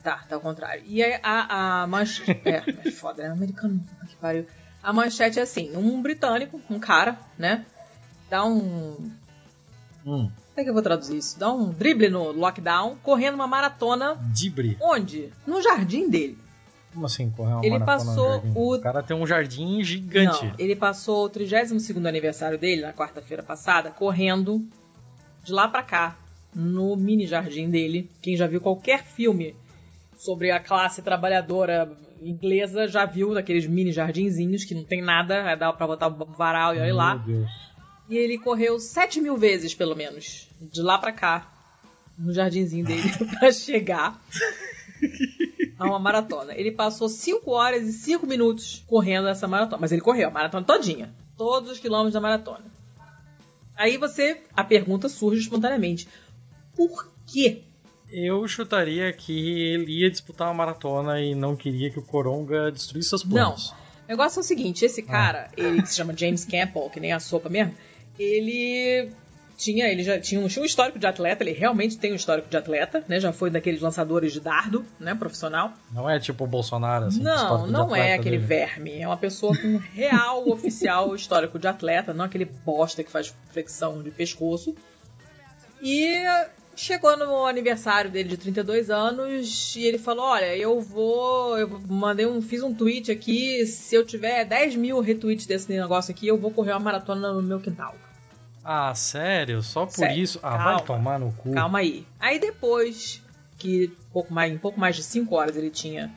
Tá, tá ao contrário. E aí a, a manchete. é, é foda, né? Americano, que pariu. A manchete é assim: um britânico, um cara, né? Dá um. Hum, Como é que eu vou traduzir isso? Dá um drible no lockdown, correndo uma maratona. dibre. Onde? No jardim dele. Como assim correr uma Ele maratona passou jardim? o- O cara tem um jardim gigante. Não, ele passou o 32 aniversário dele, na quarta-feira passada, correndo de lá pra cá, no mini jardim dele. Quem já viu qualquer filme sobre a classe trabalhadora inglesa já viu daqueles mini jardinzinhos que não tem nada, aí dá pra botar o varal e olha lá. Deus. E ele correu 7 mil vezes, pelo menos, de lá pra cá, no jardinzinho dele, pra chegar a uma maratona. Ele passou 5 horas e 5 minutos correndo essa maratona. Mas ele correu a maratona todinha. Todos os quilômetros da maratona. Aí você, a pergunta surge espontaneamente. Por quê? Eu chutaria que ele ia disputar uma maratona e não queria que o Coronga destruísse seus planos. O negócio é o seguinte, esse cara, ele que se chama James Campbell, que nem a sopa mesmo, ele tinha, ele já tinha um, tinha um histórico de atleta, ele realmente tem um histórico de atleta, né? Já foi daqueles lançadores de dardo, né, profissional. Não é tipo o Bolsonaro, assim. não, não é aquele dele. verme, é uma pessoa com real oficial histórico de atleta, não aquele bosta que faz flexão de pescoço. E chegou no aniversário dele de 32 anos e ele falou: Olha, eu vou. Eu mandei um. Fiz um tweet aqui. Se eu tiver 10 mil retweets desse negócio aqui, eu vou correr uma maratona no meu quintal. Ah, sério? Só por Sério, isso? Ah, calma. vai tomar no cu. Calma aí. Aí depois que pouco mais, em pouco mais de 5 horas ele tinha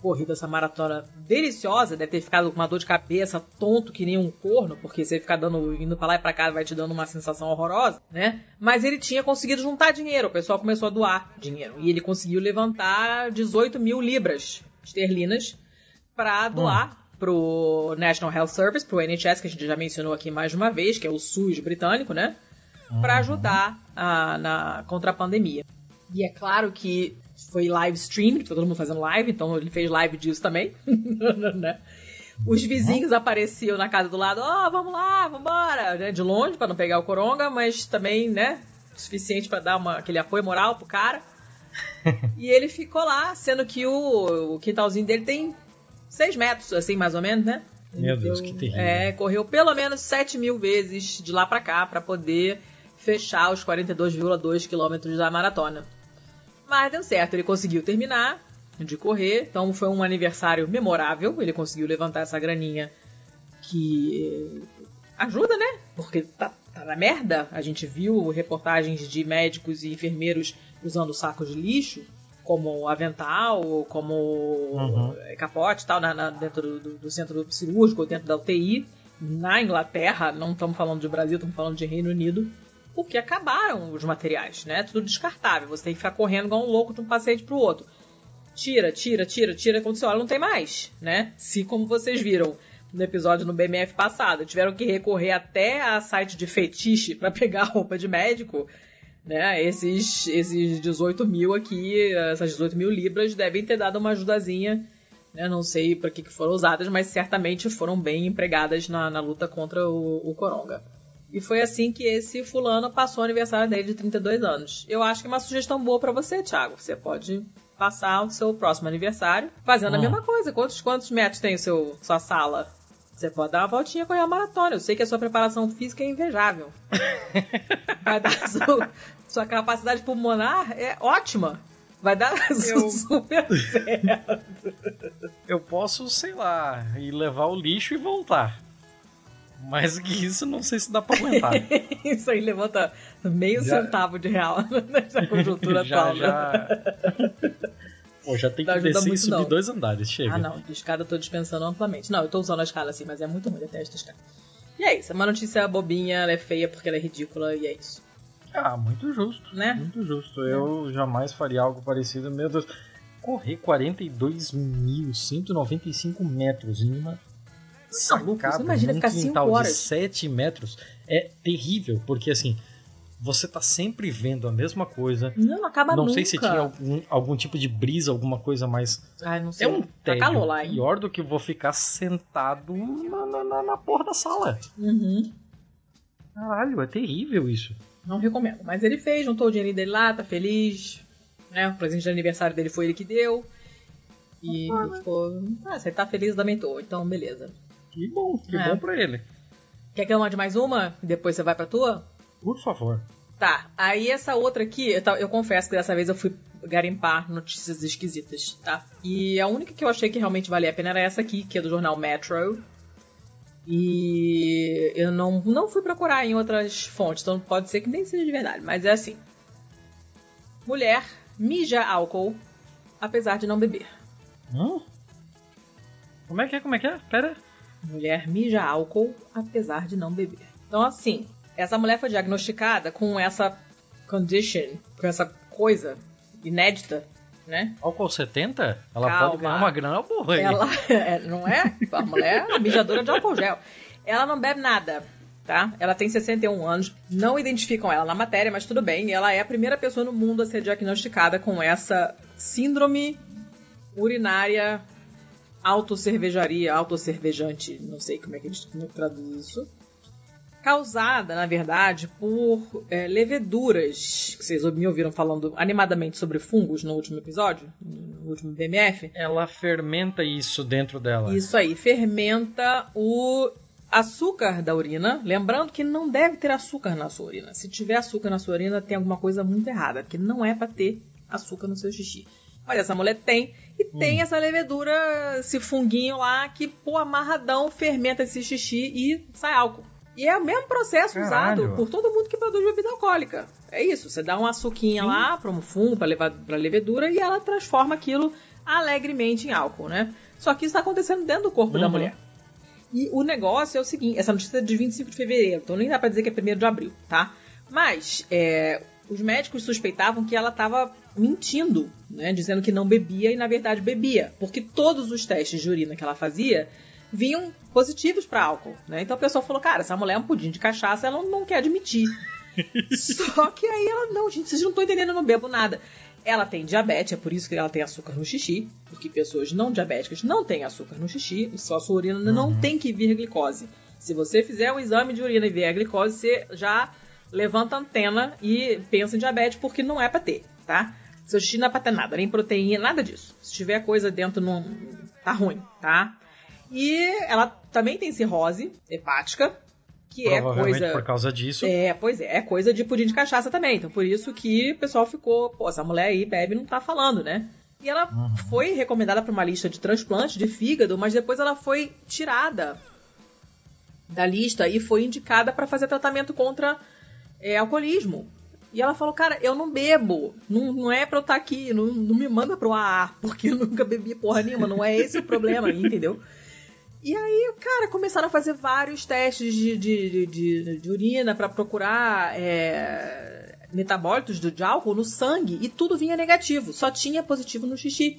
corrido essa maratona deliciosa, deve ter ficado com uma dor de cabeça, tonto que nem um corno, porque você ficar dando, indo pra lá e pra cá vai te dando uma sensação horrorosa, né? Mas ele tinha conseguido juntar dinheiro, o pessoal começou a doar dinheiro. E ele conseguiu levantar 18 mil libras esterlinas pra doar pro National Health Service, pro NHS, que a gente já mencionou aqui mais de uma vez, que é o SUS britânico, né? Pra ajudar a- na, contra a pandemia. E é claro que foi live stream, foi todo mundo fazendo live, então ele fez live disso também. né? Os vizinhos apareciam na casa do lado, ó, vamos lá, vambora, né? De longe, pra não pegar o coronga, mas também, né? Suficiente pra dar uma, aquele apoio moral pro cara. e ele ficou lá, sendo que o, o quintalzinho dele tem 6 metros, assim, mais ou menos, né? Meu Ele Deus, deu- que terrível. É, correu pelo menos 7 mil vezes de lá pra cá pra poder fechar os 42,2 quilômetros da maratona. Mas deu certo, ele conseguiu terminar de correr, então foi um aniversário memorável. Ele conseguiu levantar essa graninha que ajuda, né? Porque tá, tá na merda. A gente viu reportagens de médicos e enfermeiros usando sacos de lixo como avental, como Uhum. eh, capote e tal, na, na- dentro do, do- do centro cirúrgico, dentro da UTI. Na Inglaterra, não estamos falando de Brasil, estamos falando de Reino Unido, porque acabaram os materiais, né? Tudo descartável. Você tem que ficar correndo igual um louco de um paciente pro outro. Tira, tira, tira, tira. Quando você olha, não tem mais, né? Se, como vocês viram no episódio no BMF passado, tiveram que recorrer até a site de fetiche para pegar roupa de médico, né? Esses, esses 18 mil aqui, essas 18 mil libras devem ter dado uma ajudazinha. Né? Não sei para que, que foram usadas, mas certamente foram bem empregadas na, na luta contra o, o Coronga. E foi assim que esse fulano passou o aniversário dele de 32 anos. Eu acho que é uma sugestão boa para você, Thiago. Você pode passar o seu próximo aniversário fazendo a Hum. mesma coisa. Quantos, quantos metros tem o seu, sua sala? Você pode dar uma voltinha correr a maratona. Eu sei que a sua preparação física é invejável. Vai dar sua, sua capacidade pulmonar é ótima. Vai dar Eu- super certo. Eu posso, sei lá, ir levar o lixo e voltar. Mais que isso, não sei se dá pra aguentar. Isso aí levanta meio Já- centavo de real nessa conjuntura já, atual. né? já... Pô, já tem que descer e muito, subir não. dois andares, chega. Ah, não, de escada eu tô dispensando amplamente. Não, eu tô usando a escala assim, mas é muito ruim, detesto a escada. E é isso, é uma notícia bobinha, ela é feia porque ela é ridícula e é isso. Ah, muito justo. Né? Muito justo. Eu jamais faria algo parecido. Meu Deus. Correr 42.195 metros em uma maluco, sacada você imagina ficar cinco quintal de horas. 7 metros é terrível, porque assim, você tá sempre vendo a mesma coisa. Não, acaba não nunca. sei se tinha algum, algum tipo de brisa, alguma coisa mais. Ai, não sei. É um tá tédio calor lá, hein? pior do que vou ficar sentado na, na, na- na porra da sala. Uhum. Caralho, é terrível isso. Não recomendo. Mas ele fez, juntou o dinheiro dele lá, tá feliz. Né? O presente de aniversário dele foi ele que deu. E ficou. Ah, você tá feliz, lamentou. Então, beleza. Que bom, que É. bom pra ele. Quer que eu mande mais uma? Depois você vai pra tua? Por favor. Tá. Aí essa outra aqui, eu, eu confesso que dessa vez eu fui garimpar notícias esquisitas, tá? E a única que eu achei que realmente valia a pena era essa aqui, que é do jornal Metro. E eu não, não fui procurar em outras fontes, então pode ser que nem seja de verdade, mas é assim. Mulher mija álcool apesar de não beber. Hã? Como é que é? Como é que é? Pera. Mulher mija álcool apesar de não beber. Então, assim, essa mulher foi diagnosticada com essa condition, com essa coisa inédita, né? Álcool 70? Ela Calma. pode ganhar uma grana boa aí. Ela, é, não é? A mulher é mijadora de álcool gel. Ela não bebe nada, tá? Ela tem 61 anos, não identificam ela na matéria, mas tudo bem. Ela é a primeira pessoa no mundo a ser diagnosticada com essa síndrome urinária autocervejaria, autocervejante, não sei como é que é que traduz isso. Causada, na verdade, por é, leveduras. que Vocês me ouviram falando animadamente sobre fungos no último episódio, no último BMF. Ela fermenta isso dentro dela. Isso aí, fermenta o açúcar da urina. Lembrando que não deve ter açúcar na sua urina. Se tiver açúcar na sua urina, tem alguma coisa muito errada, porque não é pra ter açúcar no seu xixi. Mas essa mulher tem, e tem essa levedura, esse funguinho lá, que, pô, amarradão, fermenta esse xixi e sai álcool. E é o mesmo processo Caralho. usado por todo mundo que produz bebida alcoólica. É isso, você dá uma açuquinha lá para um fungo, para levar para levedura, e ela transforma aquilo alegremente em álcool, né? Só que isso está acontecendo dentro do corpo da Uhum. mulher. E o negócio é o seguinte, essa notícia é de 25 de fevereiro, então nem dá pra dizer que é 1 de abril, tá? Mas é, os médicos suspeitavam que ela estava mentindo, né? Dizendo que não bebia e na verdade bebia. Porque todos os testes de urina que ela fazia vinham positivos para álcool, né? Então o pessoal falou, cara, essa mulher é um pudim de cachaça, ela não, não quer admitir. Só que aí ela, não, gente, vocês não estão entendendo, eu não bebo nada. Ela tem diabetes, é por isso que ela tem açúcar no xixi, porque pessoas não diabéticas não têm açúcar no xixi, só a sua urina não tem que vir glicose. Se você fizer um exame de urina e ver a glicose, você já levanta a antena e pensa em diabetes, porque não é pra ter, tá? Seu xixi não é pra ter nada, nem proteína, nada disso. Se tiver coisa dentro, não tá ruim, tá? E ela também tem cirrose hepática, que é coisa... por causa disso. É, pois é, é coisa de pudim de cachaça também. Então por isso que o pessoal ficou, pô, essa mulher aí bebe não tá falando, né? E ela Uhum. foi recomendada para uma lista de transplante de fígado, mas depois ela foi tirada da lista e foi indicada para fazer tratamento contra é, alcoolismo. E ela falou, cara, eu não bebo, não, não é pra eu estar aqui, não, não me manda pro AA, porque eu nunca bebi porra nenhuma, não é esse o problema, entendeu? E aí, cara, começaram a fazer vários testes de, de, de, de- de urina para procurar é, metabólitos do, de álcool no sangue e tudo vinha negativo, só tinha positivo no xixi.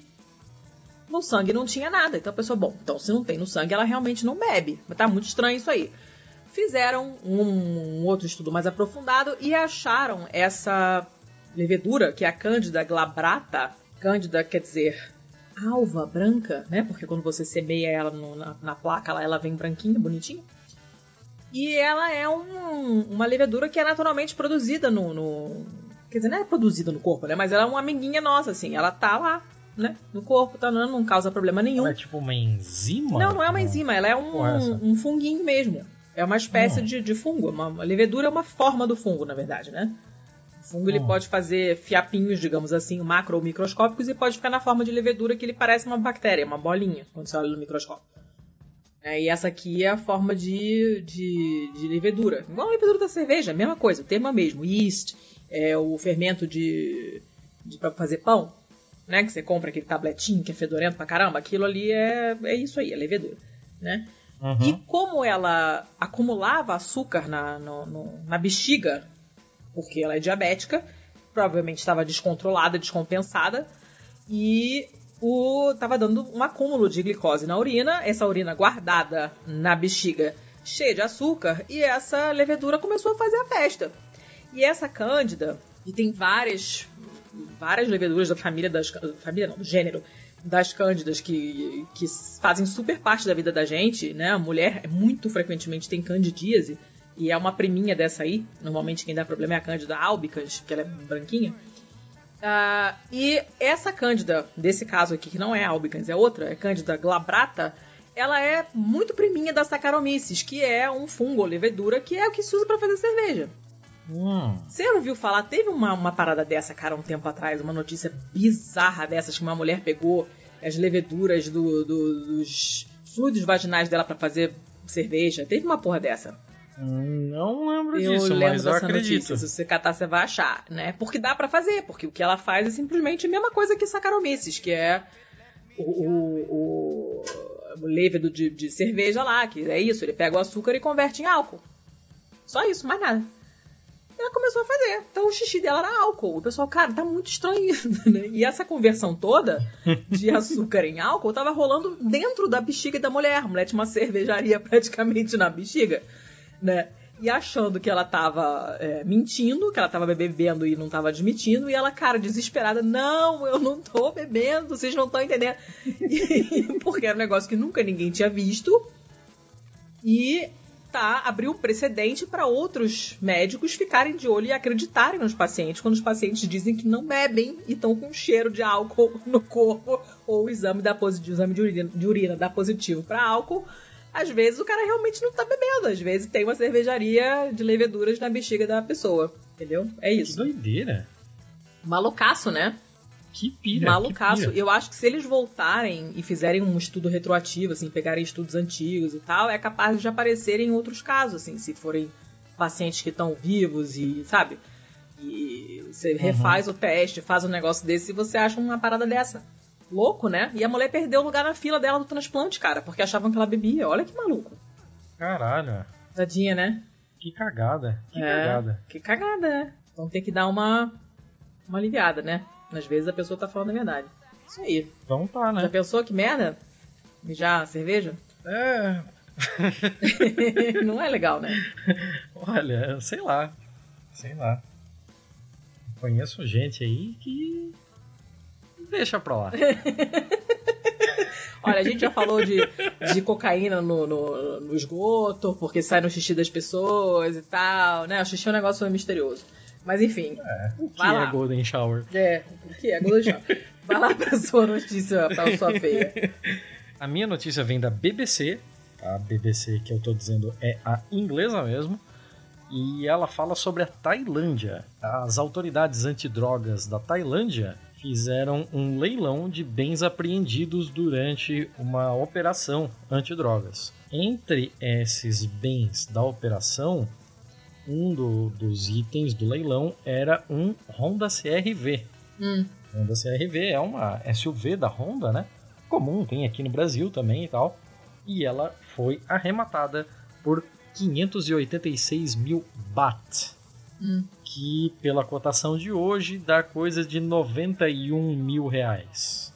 No sangue não tinha nada. Então a pessoa, bom, então se não tem no sangue, ela realmente não bebe. Mas tá muito estranho isso aí. Fizeram um, um outro estudo mais aprofundado e acharam essa levedura, que é a Cândida glabrata. Cândida quer dizer alva branca, né? Porque quando você semeia ela no- na, na placa, ela, ela vem branquinha, bonitinha. E ela é um- uma levedura que é naturalmente produzida no, no- Quer dizer, não é produzida no corpo, né? Mas ela é uma amiguinha nossa, assim. Ela tá lá, né? No corpo, tá, não, não causa problema nenhum. Ela é tipo uma enzima? Não, não é uma enzima, ela é um, um funguinho mesmo. É uma espécie Hum. de, de fungo. Uma, uma levedura é uma forma do fungo, na verdade, né? O fungo ele Hum. pode fazer fiapinhos, digamos assim, macro ou microscópicos, e pode ficar na forma de levedura que ele parece uma bactéria, uma bolinha, quando você olha no microscópio. É, e essa aqui é a forma de, de, de levedura. Igual a levedura da cerveja, mesma coisa, o termo é mesmo. Yeast, é o fermento de, de para fazer pão, né? Que você compra aquele tabletinho que é fedorento pra caramba. Aquilo ali é, é isso aí, é levedura, né? Uhum. E como ela acumulava açúcar na, no- no- na bexiga porque ela é diabética, provavelmente estava descontrolada, descompensada, e o tava dando um acúmulo de glicose na urina, essa urina guardada na bexiga cheia de açúcar, e essa levedura começou a fazer a festa. E essa cândida, e tem várias várias leveduras da família das família não, do gênero das cândidas que, que fazem super parte da vida da gente, né? A mulher muito frequentemente tem candidíase e é uma priminha dessa aí. Normalmente quem dá problema é a cândida albicans, porque ela é branquinha. Uh, e essa cândida, desse caso aqui, que não é albicans, é outra, é cândida glabrata, ela é muito priminha da Saccharomyces, que é um fungo levedura que é o que se usa para fazer cerveja. Hum. Você não viu falar? Teve uma, uma parada dessa, cara, um tempo atrás, uma notícia bizarra dessas que uma mulher pegou as leveduras do, do, dos fluidos vaginais dela para fazer cerveja. Teve uma porra dessa. Não lembro eu disso, lembro mas eu acredito. Notícia. Se você catar, você vai achar, né? Porque dá para fazer, porque o que ela faz é simplesmente a mesma coisa que Saccharomyces, que é o, o, o levedo de, de cerveja lá, que é isso, ele pega o açúcar e converte em álcool. Só isso, mais nada ela começou a fazer. Então o xixi dela era álcool. O pessoal, cara, tá muito estranho né? E essa conversão toda de açúcar em álcool tava rolando dentro da bexiga da mulher. A mulher tinha uma cervejaria praticamente na bexiga, né? E achando que ela tava é, mentindo, que ela tava bebendo e não tava admitindo, e ela, cara, desesperada, não, eu não tô bebendo, vocês não estão entendendo. E, porque era um negócio que nunca ninguém tinha visto. E tá, abriu precedente para outros médicos ficarem de olho e acreditarem nos pacientes quando os pacientes dizem que não bebem e estão com cheiro de álcool no corpo ou o exame, dá positivo, exame de urina, de urina dá positivo para álcool. Às vezes o cara realmente não tá bebendo, às vezes tem uma cervejaria de leveduras na bexiga da pessoa, entendeu? É isso. Que doideira. Malucaço, né? Que pira. Malucaço. Que pira. Eu acho que se eles voltarem e fizerem um estudo retroativo, assim, pegarem estudos antigos e tal, é capaz de aparecerem outros casos, assim, se forem pacientes que estão vivos e, sabe? E você uhum. refaz o teste, faz um negócio desse e você acha uma parada dessa. Louco, né? E a mulher perdeu o lugar na fila dela do transplante, cara, porque achavam que ela bebia. Olha que maluco. Caralho. Tadinha, né? Que cagada. Que é, cagada. Que cagada, né? Então tem que dar uma, uma aliviada, né? Às vezes a pessoa tá falando a verdade. Isso aí. Então tá, né? Já pensou que merda? Mijar cerveja? É. não é legal, né? Olha, sei lá. Sei lá. Conheço gente aí que. Deixa pra lá. Olha, a gente já falou de, de cocaína no, no, no, esgoto, porque sai no xixi das pessoas e tal, né? O xixi é um negócio misterioso. Mas enfim. É, o que é lá. Golden Shower? É, o que é Golden Shower? vai lá pra sua notícia, pra sua feia. A minha notícia vem da BBC. A BBC que eu tô dizendo é a inglesa mesmo. E ela fala sobre a Tailândia. As autoridades antidrogas da Tailândia fizeram um leilão de bens apreendidos durante uma operação antidrogas. Entre esses bens da operação um do, dos itens do leilão era um Honda CRV. Hum. Honda CRV é uma SUV da Honda, né? Comum, tem aqui no Brasil também e tal. E ela foi arrematada por 586 mil baht. Hum. Que pela cotação de hoje dá coisa de 91 mil reais.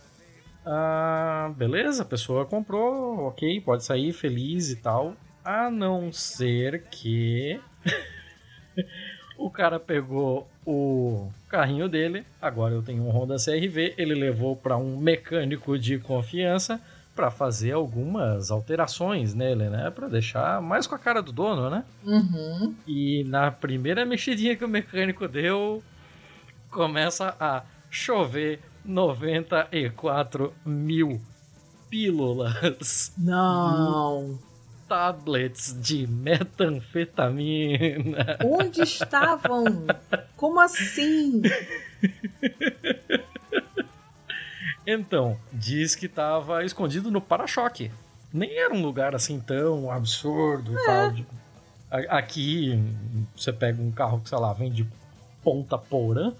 Ah, beleza, a pessoa comprou, ok, pode sair feliz e tal. A não ser que o cara pegou o carrinho dele, agora eu tenho um Honda CRV, ele levou para um mecânico de confiança para fazer algumas alterações nele, né? Para deixar mais com a cara do dono, né? Uhum. E na primeira mexidinha que o mecânico deu, começa a chover 94 mil pílulas. Não tablets de metanfetamina. Onde estavam? Como assim? Então, diz que estava escondido no para-choque. Nem era um lugar assim tão absurdo e é. tal. Tipo, aqui, você pega um carro que, sei lá, vem de Ponta Porã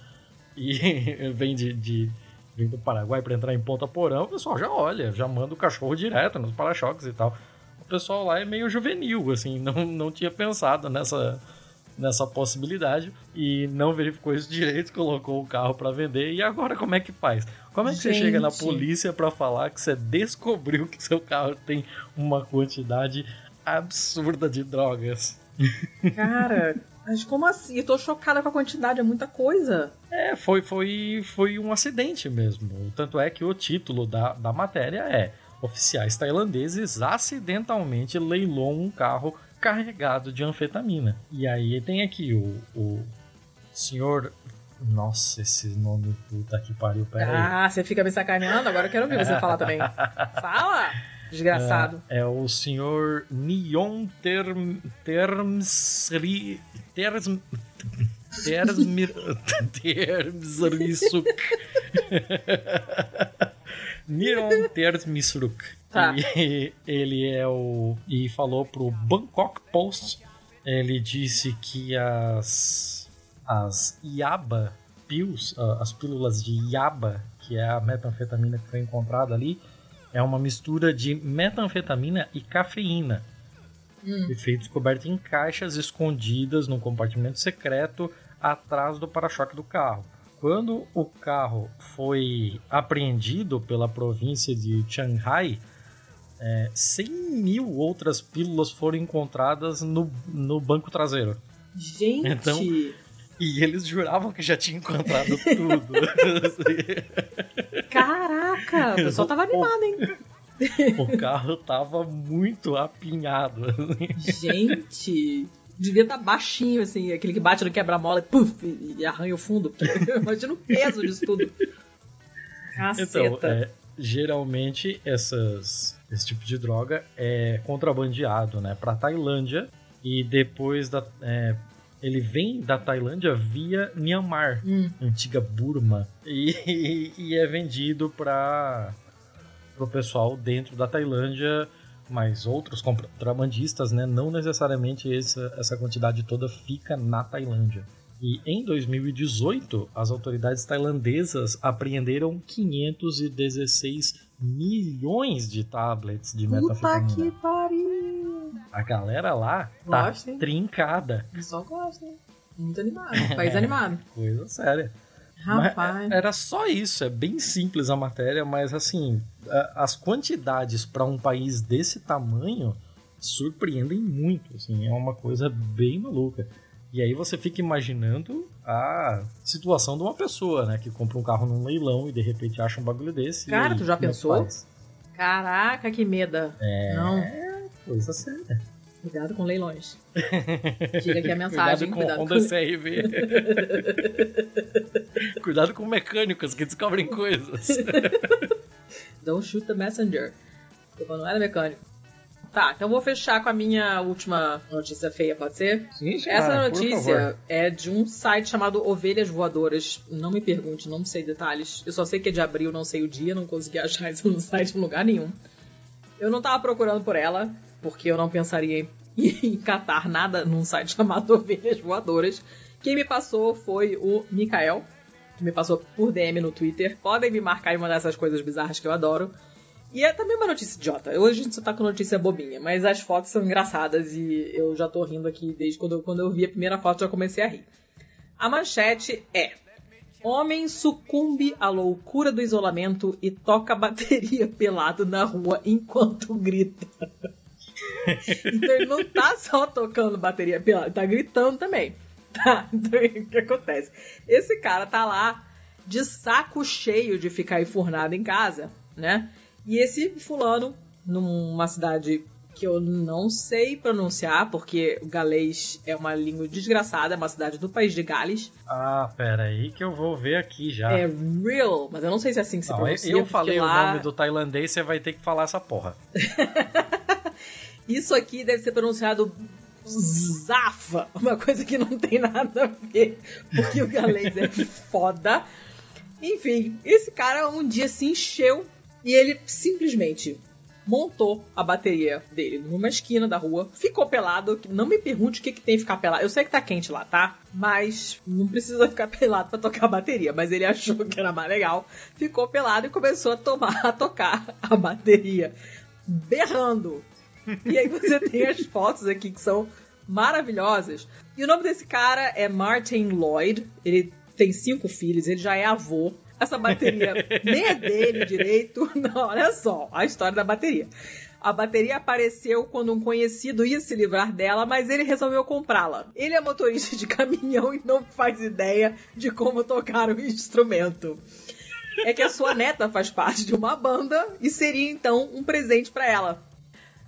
e vem de, de vem do Paraguai para entrar em Ponta Porã, o pessoal já olha, já manda o cachorro direto nos para-choques e tal o pessoal lá é meio juvenil, assim, não, não tinha pensado nessa, nessa possibilidade e não verificou isso direito, colocou o carro para vender. E agora como é que faz? Como é que Gente. você chega na polícia para falar que você descobriu que seu carro tem uma quantidade absurda de drogas? Cara, mas como assim? Eu tô chocada com a quantidade, é muita coisa. É, foi, foi, foi um acidente mesmo. Tanto é que o título da, da matéria é Oficiais tailandeses acidentalmente leiloam um carro carregado de anfetamina. E aí tem aqui o, o senhor. Nossa, esse nome puta que pariu, pera Ah, você fica me sacaneando? Agora eu quero ouvir você falar também. Fala! Desgraçado. É, é o senhor Nion Term, Termsri. Terms. Termir. Termsrisuk. Nion Termsruk. Tá. E ele é o. E falou pro Bangkok Post. Ele disse que as. As Yaba Pills, as pílulas de Yaba, que é a metanfetamina que foi encontrada ali, é uma mistura de metanfetamina e cafeína. Hum. E foi descoberto em caixas escondidas num compartimento secreto atrás do para-choque do carro. Quando o carro foi apreendido pela província de Shanghai, é, 100 mil outras pílulas foram encontradas no, no banco traseiro. Gente! Então, e eles juravam que já tinham encontrado tudo. Caraca! O pessoal tava animado, hein? O carro tava muito apinhado. Gente! Devia estar tá baixinho, assim, aquele que bate no quebra-mola e, e arranha o fundo. Imagina o peso disso tudo. Caceta. Então, é, geralmente essas, esse tipo de droga é contrabandeado, né, para Tailândia e depois da é, ele vem da Tailândia via Myanmar, hum. antiga Burma, e, e é vendido para o pessoal dentro da Tailândia, mas outros contrabandistas, né, não necessariamente essa, essa quantidade toda fica na Tailândia. E em 2018, as autoridades tailandesas apreenderam 516 milhões de tablets de Puta metafetamina. que pariu! A galera lá tá trincada. Só gosta, hein? Muito animado. País é, animado. Coisa séria. Rapaz. Mas era só isso, é bem simples a matéria, mas assim, as quantidades para um país desse tamanho surpreendem muito, assim, é uma coisa bem maluca. E aí você fica imaginando a situação de uma pessoa, né? Que compra um carro num leilão e de repente acha um bagulho desse. Cara, aí, tu já é pensou? Caraca, que meda. É. Não. Coisa séria. Cuidado com leilões. Diga aqui a mensagem. Cuidado com Honda com... CRV. Cuidado com mecânicos que descobrem coisas. Don't shoot the messenger. Eu não era mecânico. Tá, então vou fechar com a minha última notícia feia, pode ser? Sim, Essa notícia é de um site chamado Ovelhas Voadoras. Não me pergunte, não sei detalhes. Eu só sei que é de abril, não sei o dia, não consegui achar isso no site em lugar nenhum. Eu não tava procurando por ela, porque eu não pensaria em, catar nada num site chamado Ovelhas Voadoras. Quem me passou foi o Mikael, que me passou por DM no Twitter. Podem me marcar e mandar essas coisas bizarras que eu adoro. E é também uma notícia idiota. Hoje a gente só tá com notícia bobinha, mas as fotos são engraçadas e eu já tô rindo aqui desde quando eu, quando eu vi a primeira foto já comecei a rir. A manchete é: Homem sucumbe à loucura do isolamento e toca bateria pelado na rua enquanto grita. então ele não tá só tocando bateria pelado, tá gritando também. Tá? Então o que acontece? Esse cara tá lá de saco cheio de ficar enfurnado em casa, né? E esse fulano, numa cidade que eu não sei pronunciar, porque o galês é uma língua desgraçada, é uma cidade do país de Gales. Ah, pera aí que eu vou ver aqui já. É real, mas eu não sei se é assim que se não, pronuncia. Eu falei lá... o nome do tailandês, você vai ter que falar essa porra. Isso aqui deve ser pronunciado Zafa, uma coisa que não tem nada a ver, porque o galês é foda. Enfim, esse cara um dia se encheu e ele simplesmente montou a bateria dele numa esquina da rua, ficou pelado. Não me pergunte o que, que tem ficar pelado. Eu sei que tá quente lá, tá? Mas não precisa ficar pelado para tocar a bateria. Mas ele achou que era mais legal. Ficou pelado e começou a tomar, a tocar a bateria, berrando. E aí você tem as fotos aqui que são maravilhosas. E o nome desse cara é Martin Lloyd. Ele tem cinco filhos, ele já é avô. Essa bateria nem é dele direito. Não, olha só a história da bateria. A bateria apareceu quando um conhecido ia se livrar dela, mas ele resolveu comprá-la. Ele é motorista de caminhão e não faz ideia de como tocar o instrumento. É que a sua neta faz parte de uma banda e seria então um presente para ela.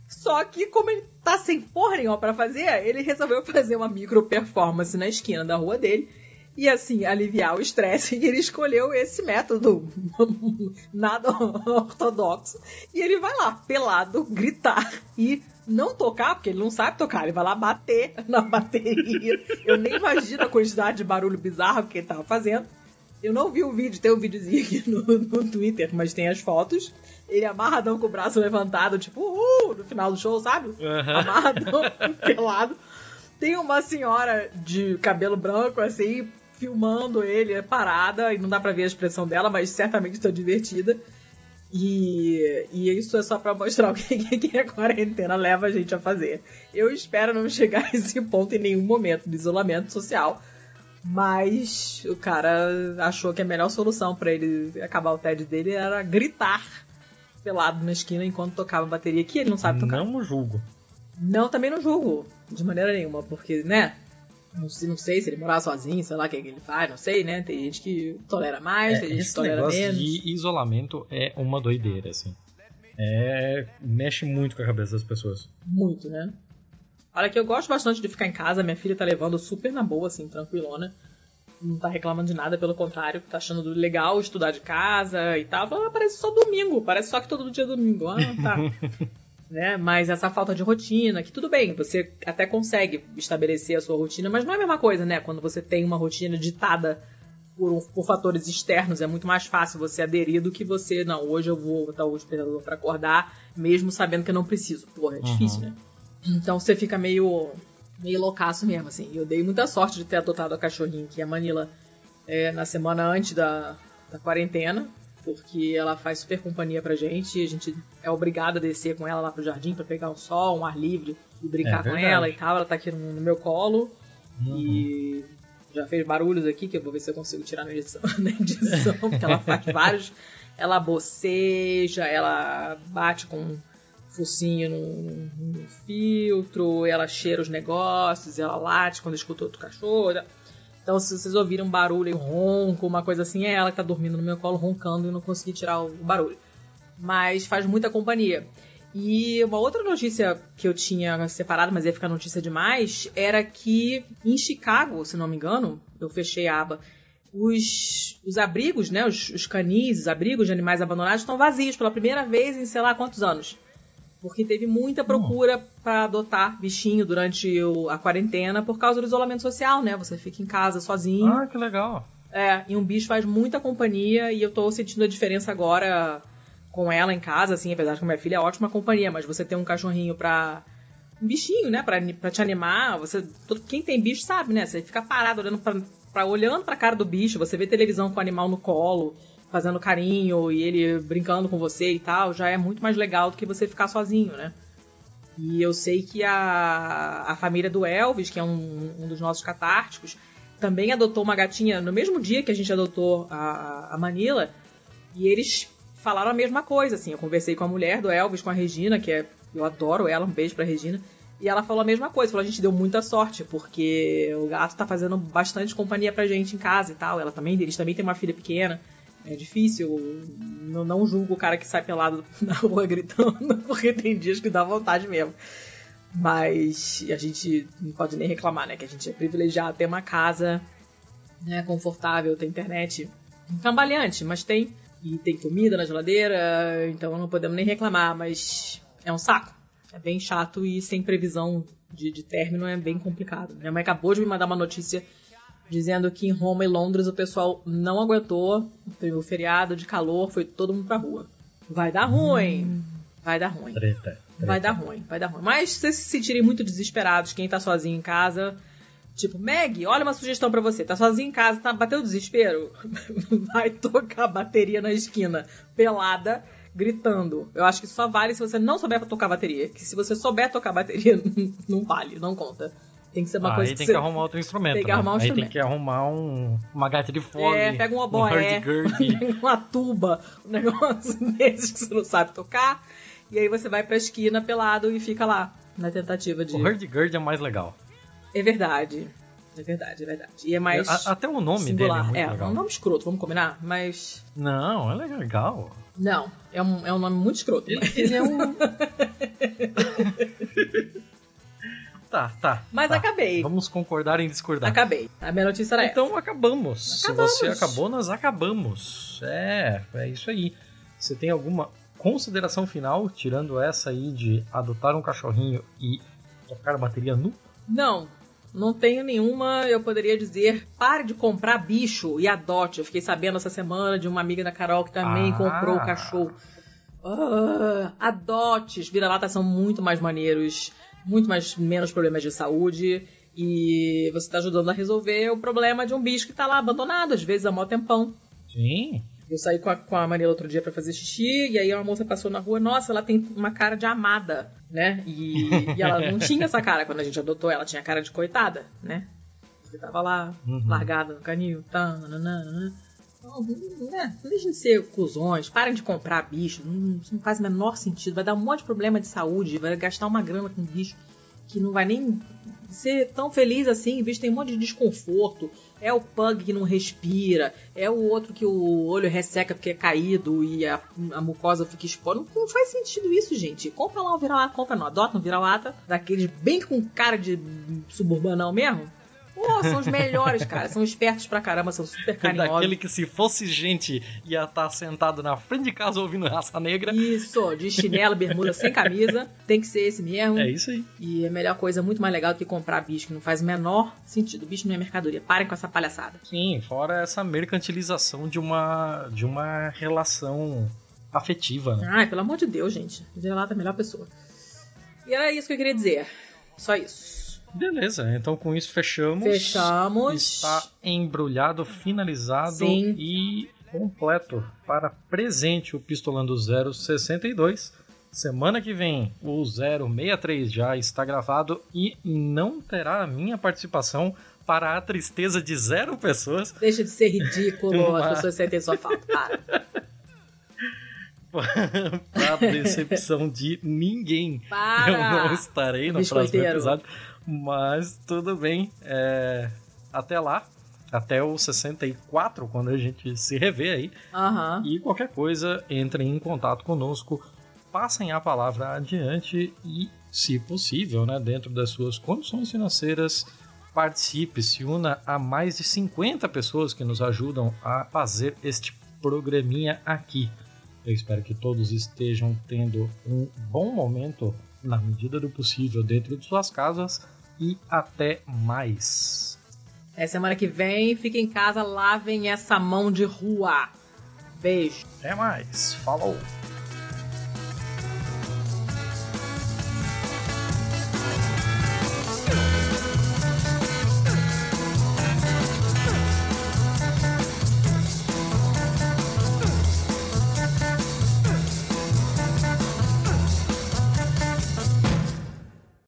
Só que, como ele tá sem porra nenhuma pra fazer, ele resolveu fazer uma micro performance na esquina da rua dele e assim aliviar o estresse. Ele escolheu esse método nada ortodoxo. E ele vai lá, pelado, gritar e não tocar, porque ele não sabe tocar, ele vai lá bater na bateria. Eu nem imagino a quantidade de barulho bizarro que ele tava fazendo. Eu não vi o vídeo, tem um videozinho aqui no, no Twitter, mas tem as fotos. Ele amarradão com o braço levantado, tipo, uhul, no final do show, sabe? Uhum. Amarradão, pelado. Tem uma senhora de cabelo branco, assim, filmando ele é parada e não dá pra ver a expressão dela, mas certamente está divertida. E, e isso é só para mostrar o que, que, a quarentena leva a gente a fazer. Eu espero não chegar a esse ponto em nenhum momento de isolamento social, mas o cara achou que a melhor solução para ele acabar o TED dele era gritar pelado na esquina enquanto tocava bateria, que ele não sabe tocar. Não julgo. Não, também não julgo, de maneira nenhuma, porque, né, não sei, não sei se ele morar sozinho, sei lá o que, ele faz, não sei, né? Tem gente que tolera mais, é, tem gente que tolera menos. de isolamento é uma doideira, assim. É, mexe muito com a cabeça das pessoas. Muito, né? Olha que eu gosto bastante de ficar em casa, minha filha tá levando super na boa, assim, tranquilona. Não tá reclamando de nada, pelo contrário, tá achando legal estudar de casa e tal. Ah, parece só domingo, parece só que todo dia é domingo. Ah, tá. né? Mas essa falta de rotina, que tudo bem, você até consegue estabelecer a sua rotina, mas não é a mesma coisa, né? Quando você tem uma rotina ditada por, por fatores externos, é muito mais fácil você aderir do que você, não, hoje eu vou botar o despertador para acordar, mesmo sabendo que eu não preciso. Porra, é difícil, uhum. né? Então você fica meio meio loucaço mesmo, assim. Eu dei muita sorte de ter adotado a cachorrinha, que é a Manila, é, na semana antes da, da quarentena porque ela faz super companhia pra gente. A gente é obrigado a descer com ela lá pro jardim para pegar um sol, um ar livre e brincar é com ela e tal. Ela tá aqui no, no meu colo uhum. e já fez barulhos aqui que eu vou ver se eu consigo tirar na edição, na edição porque ela faz vários. Ela boceja, ela bate com focinho no, no, filtro, ela cheira os negócios, ela late quando escuta outro cachorro. Então, se vocês ouvirem um barulho, um ronco, uma coisa assim, é ela que tá dormindo no meu colo roncando e não consegui tirar o barulho. Mas faz muita companhia. E uma outra notícia que eu tinha separado, mas ia ficar notícia demais, era que em Chicago, se não me engano, eu fechei a aba, os, os abrigos, né, os, os canis, os abrigos de animais abandonados estão vazios pela primeira vez em sei lá quantos anos porque teve muita procura para adotar bichinho durante o, a quarentena por causa do isolamento social, né? Você fica em casa sozinho. Ah, que legal. É, e um bicho faz muita companhia e eu tô sentindo a diferença agora com ela em casa, assim, apesar de que minha filha é ótima companhia, mas você tem um cachorrinho pra. Um bichinho, né? Pra, pra te animar. Você, todo, quem tem bicho sabe, né? Você fica parado olhando pra, pra, olhando pra cara do bicho, você vê televisão com o animal no colo fazendo carinho e ele brincando com você e tal, já é muito mais legal do que você ficar sozinho, né? E eu sei que a, a família do Elvis, que é um, um dos nossos catárticos, também adotou uma gatinha no mesmo dia que a gente adotou a, a Manila, e eles falaram a mesma coisa, assim. Eu conversei com a mulher do Elvis, com a Regina, que é. Eu adoro ela, um beijo pra Regina. E ela falou a mesma coisa, falou: a gente deu muita sorte, porque o gato tá fazendo bastante companhia pra gente em casa e tal. Ela também, eles também têm uma filha pequena. É difícil. Não, não julgo o cara que sai pelado na rua gritando, porque tem dias que dá vontade mesmo. Mas a gente não pode nem reclamar, né? Que a gente é privilegiado, tem uma casa né, confortável, tem internet cambaleante, mas tem. E tem comida na geladeira, então não podemos nem reclamar, mas é um saco. É bem chato e sem previsão de, de término é bem complicado. Minha mãe acabou de me mandar uma notícia dizendo que em Roma e Londres o pessoal não aguentou, teve o feriado de calor, foi todo mundo pra rua. Vai dar ruim. Hum. Vai dar ruim. Treta, treta. Vai dar ruim, vai dar ruim. Mas se vocês se sentirem muito desesperados, quem tá sozinho em casa, tipo, Meg, olha uma sugestão para você. Tá sozinho em casa, tá bateu desespero? vai tocar bateria na esquina, pelada, gritando. Eu acho que só vale se você não souber tocar bateria. Que se você souber tocar bateria, não vale, não conta. Tem que ser uma Aí coisa tem que que você... arrumar outro instrumento. Tem que né? arrumar um Aí tem instrumento. que arrumar um, uma gaita de fole. É, pega um um oboé. hurdy-gurdy. uma tuba, um negócio desses que você não sabe tocar. E aí você vai pra esquina pelado e fica lá, na tentativa de. o hurdy-gurdy é mais legal. É verdade. É verdade, é verdade. E é mais. A- até o nome singular. dele é é, legal. um nome escroto, vamos combinar? Mas. Não, é legal. Não, é um, é um nome muito escroto. Ele, mas- ele é um. tá, tá. Mas tá. acabei. Vamos concordar em discordar. Acabei. A minha notícia era essa. Então acabamos. Acabamos. Se você acabou, nós acabamos. É, é isso aí. Você tem alguma consideração final, tirando essa aí de adotar um cachorrinho e tocar bateria nu? Não, não tenho nenhuma. Eu poderia dizer, pare de comprar bicho e adote. Eu fiquei sabendo essa semana de uma amiga da Carol que também Ah. comprou o cachorro. Ah, adote. Os vira-latas são muito mais maneiros, muito mais menos problemas de saúde. E você está ajudando a resolver o problema de um bicho que está lá abandonado, às vezes há mó tempão. Sim. Eu saí com a, com a Manila outro dia pra fazer xixi, e aí uma moça passou na rua, nossa, ela tem uma cara de amada, né? E, e ela não tinha essa cara quando a gente adotou ela, tinha cara de coitada, né? Porque tava lá, Uhum. largada no canil, tá, nananana. Não, né? Deixem de ser cuzões, parem de comprar bicho, não, não faz o menor sentido, vai dar um monte de problema de saúde, vai gastar uma grana com bicho que não vai nem ser tão feliz assim, o bicho tem um monte de desconforto. É o pug que não respira, é o outro que o olho resseca porque é caído e a, a mucosa fica exposta. Não, não faz sentido isso, gente. Compra lá um vira-lata, compra não, adota um vira-lata, daqueles bem com cara de suburbanão mesmo. Pô, são os melhores, cara. São espertos pra caramba, são super carinhosos. Daquele que se fosse gente ia estar sentado na frente de casa ouvindo raça negra. Isso, de chinelo, bermuda, sem camisa. Tem que ser esse mesmo. É isso aí. E a melhor coisa, muito mais legal do que comprar bicho, que não faz o menor sentido. Bicho não é mercadoria. Parem com essa palhaçada. Sim, fora essa mercantilização de uma, de uma relação afetiva, né? Ai, pelo amor de Deus, gente. Vira-lata é a melhor pessoa. E era isso que eu queria dizer. Só isso. Beleza, então com isso fechamos. Fechamos. Está embrulhado, finalizado Sim. e completo para presente o Pistolando 062. Semana que vem o 063 já está gravado e não terá a minha participação para a tristeza de zero pessoas. Deixa de ser ridículo, as pessoas sentem sua falta. Para. para a decepção de ninguém. Para. Eu não estarei no próximo episódio, mas tudo bem. É, Até lá, até o 64, quando a gente se rever aí. Aham. E qualquer coisa, entrem em contato conosco, passem a palavra adiante e, se possível, né, dentro das suas condições financeiras, participe, se una a mais de 50 pessoas que nos ajudam a fazer este programinha aqui. Eu espero que todos estejam tendo um bom momento, na medida do possível, dentro de suas casas e até mais. É semana que vem, fiquem em casa, lavem essa mão de rua. Beijo. Até mais. Falou!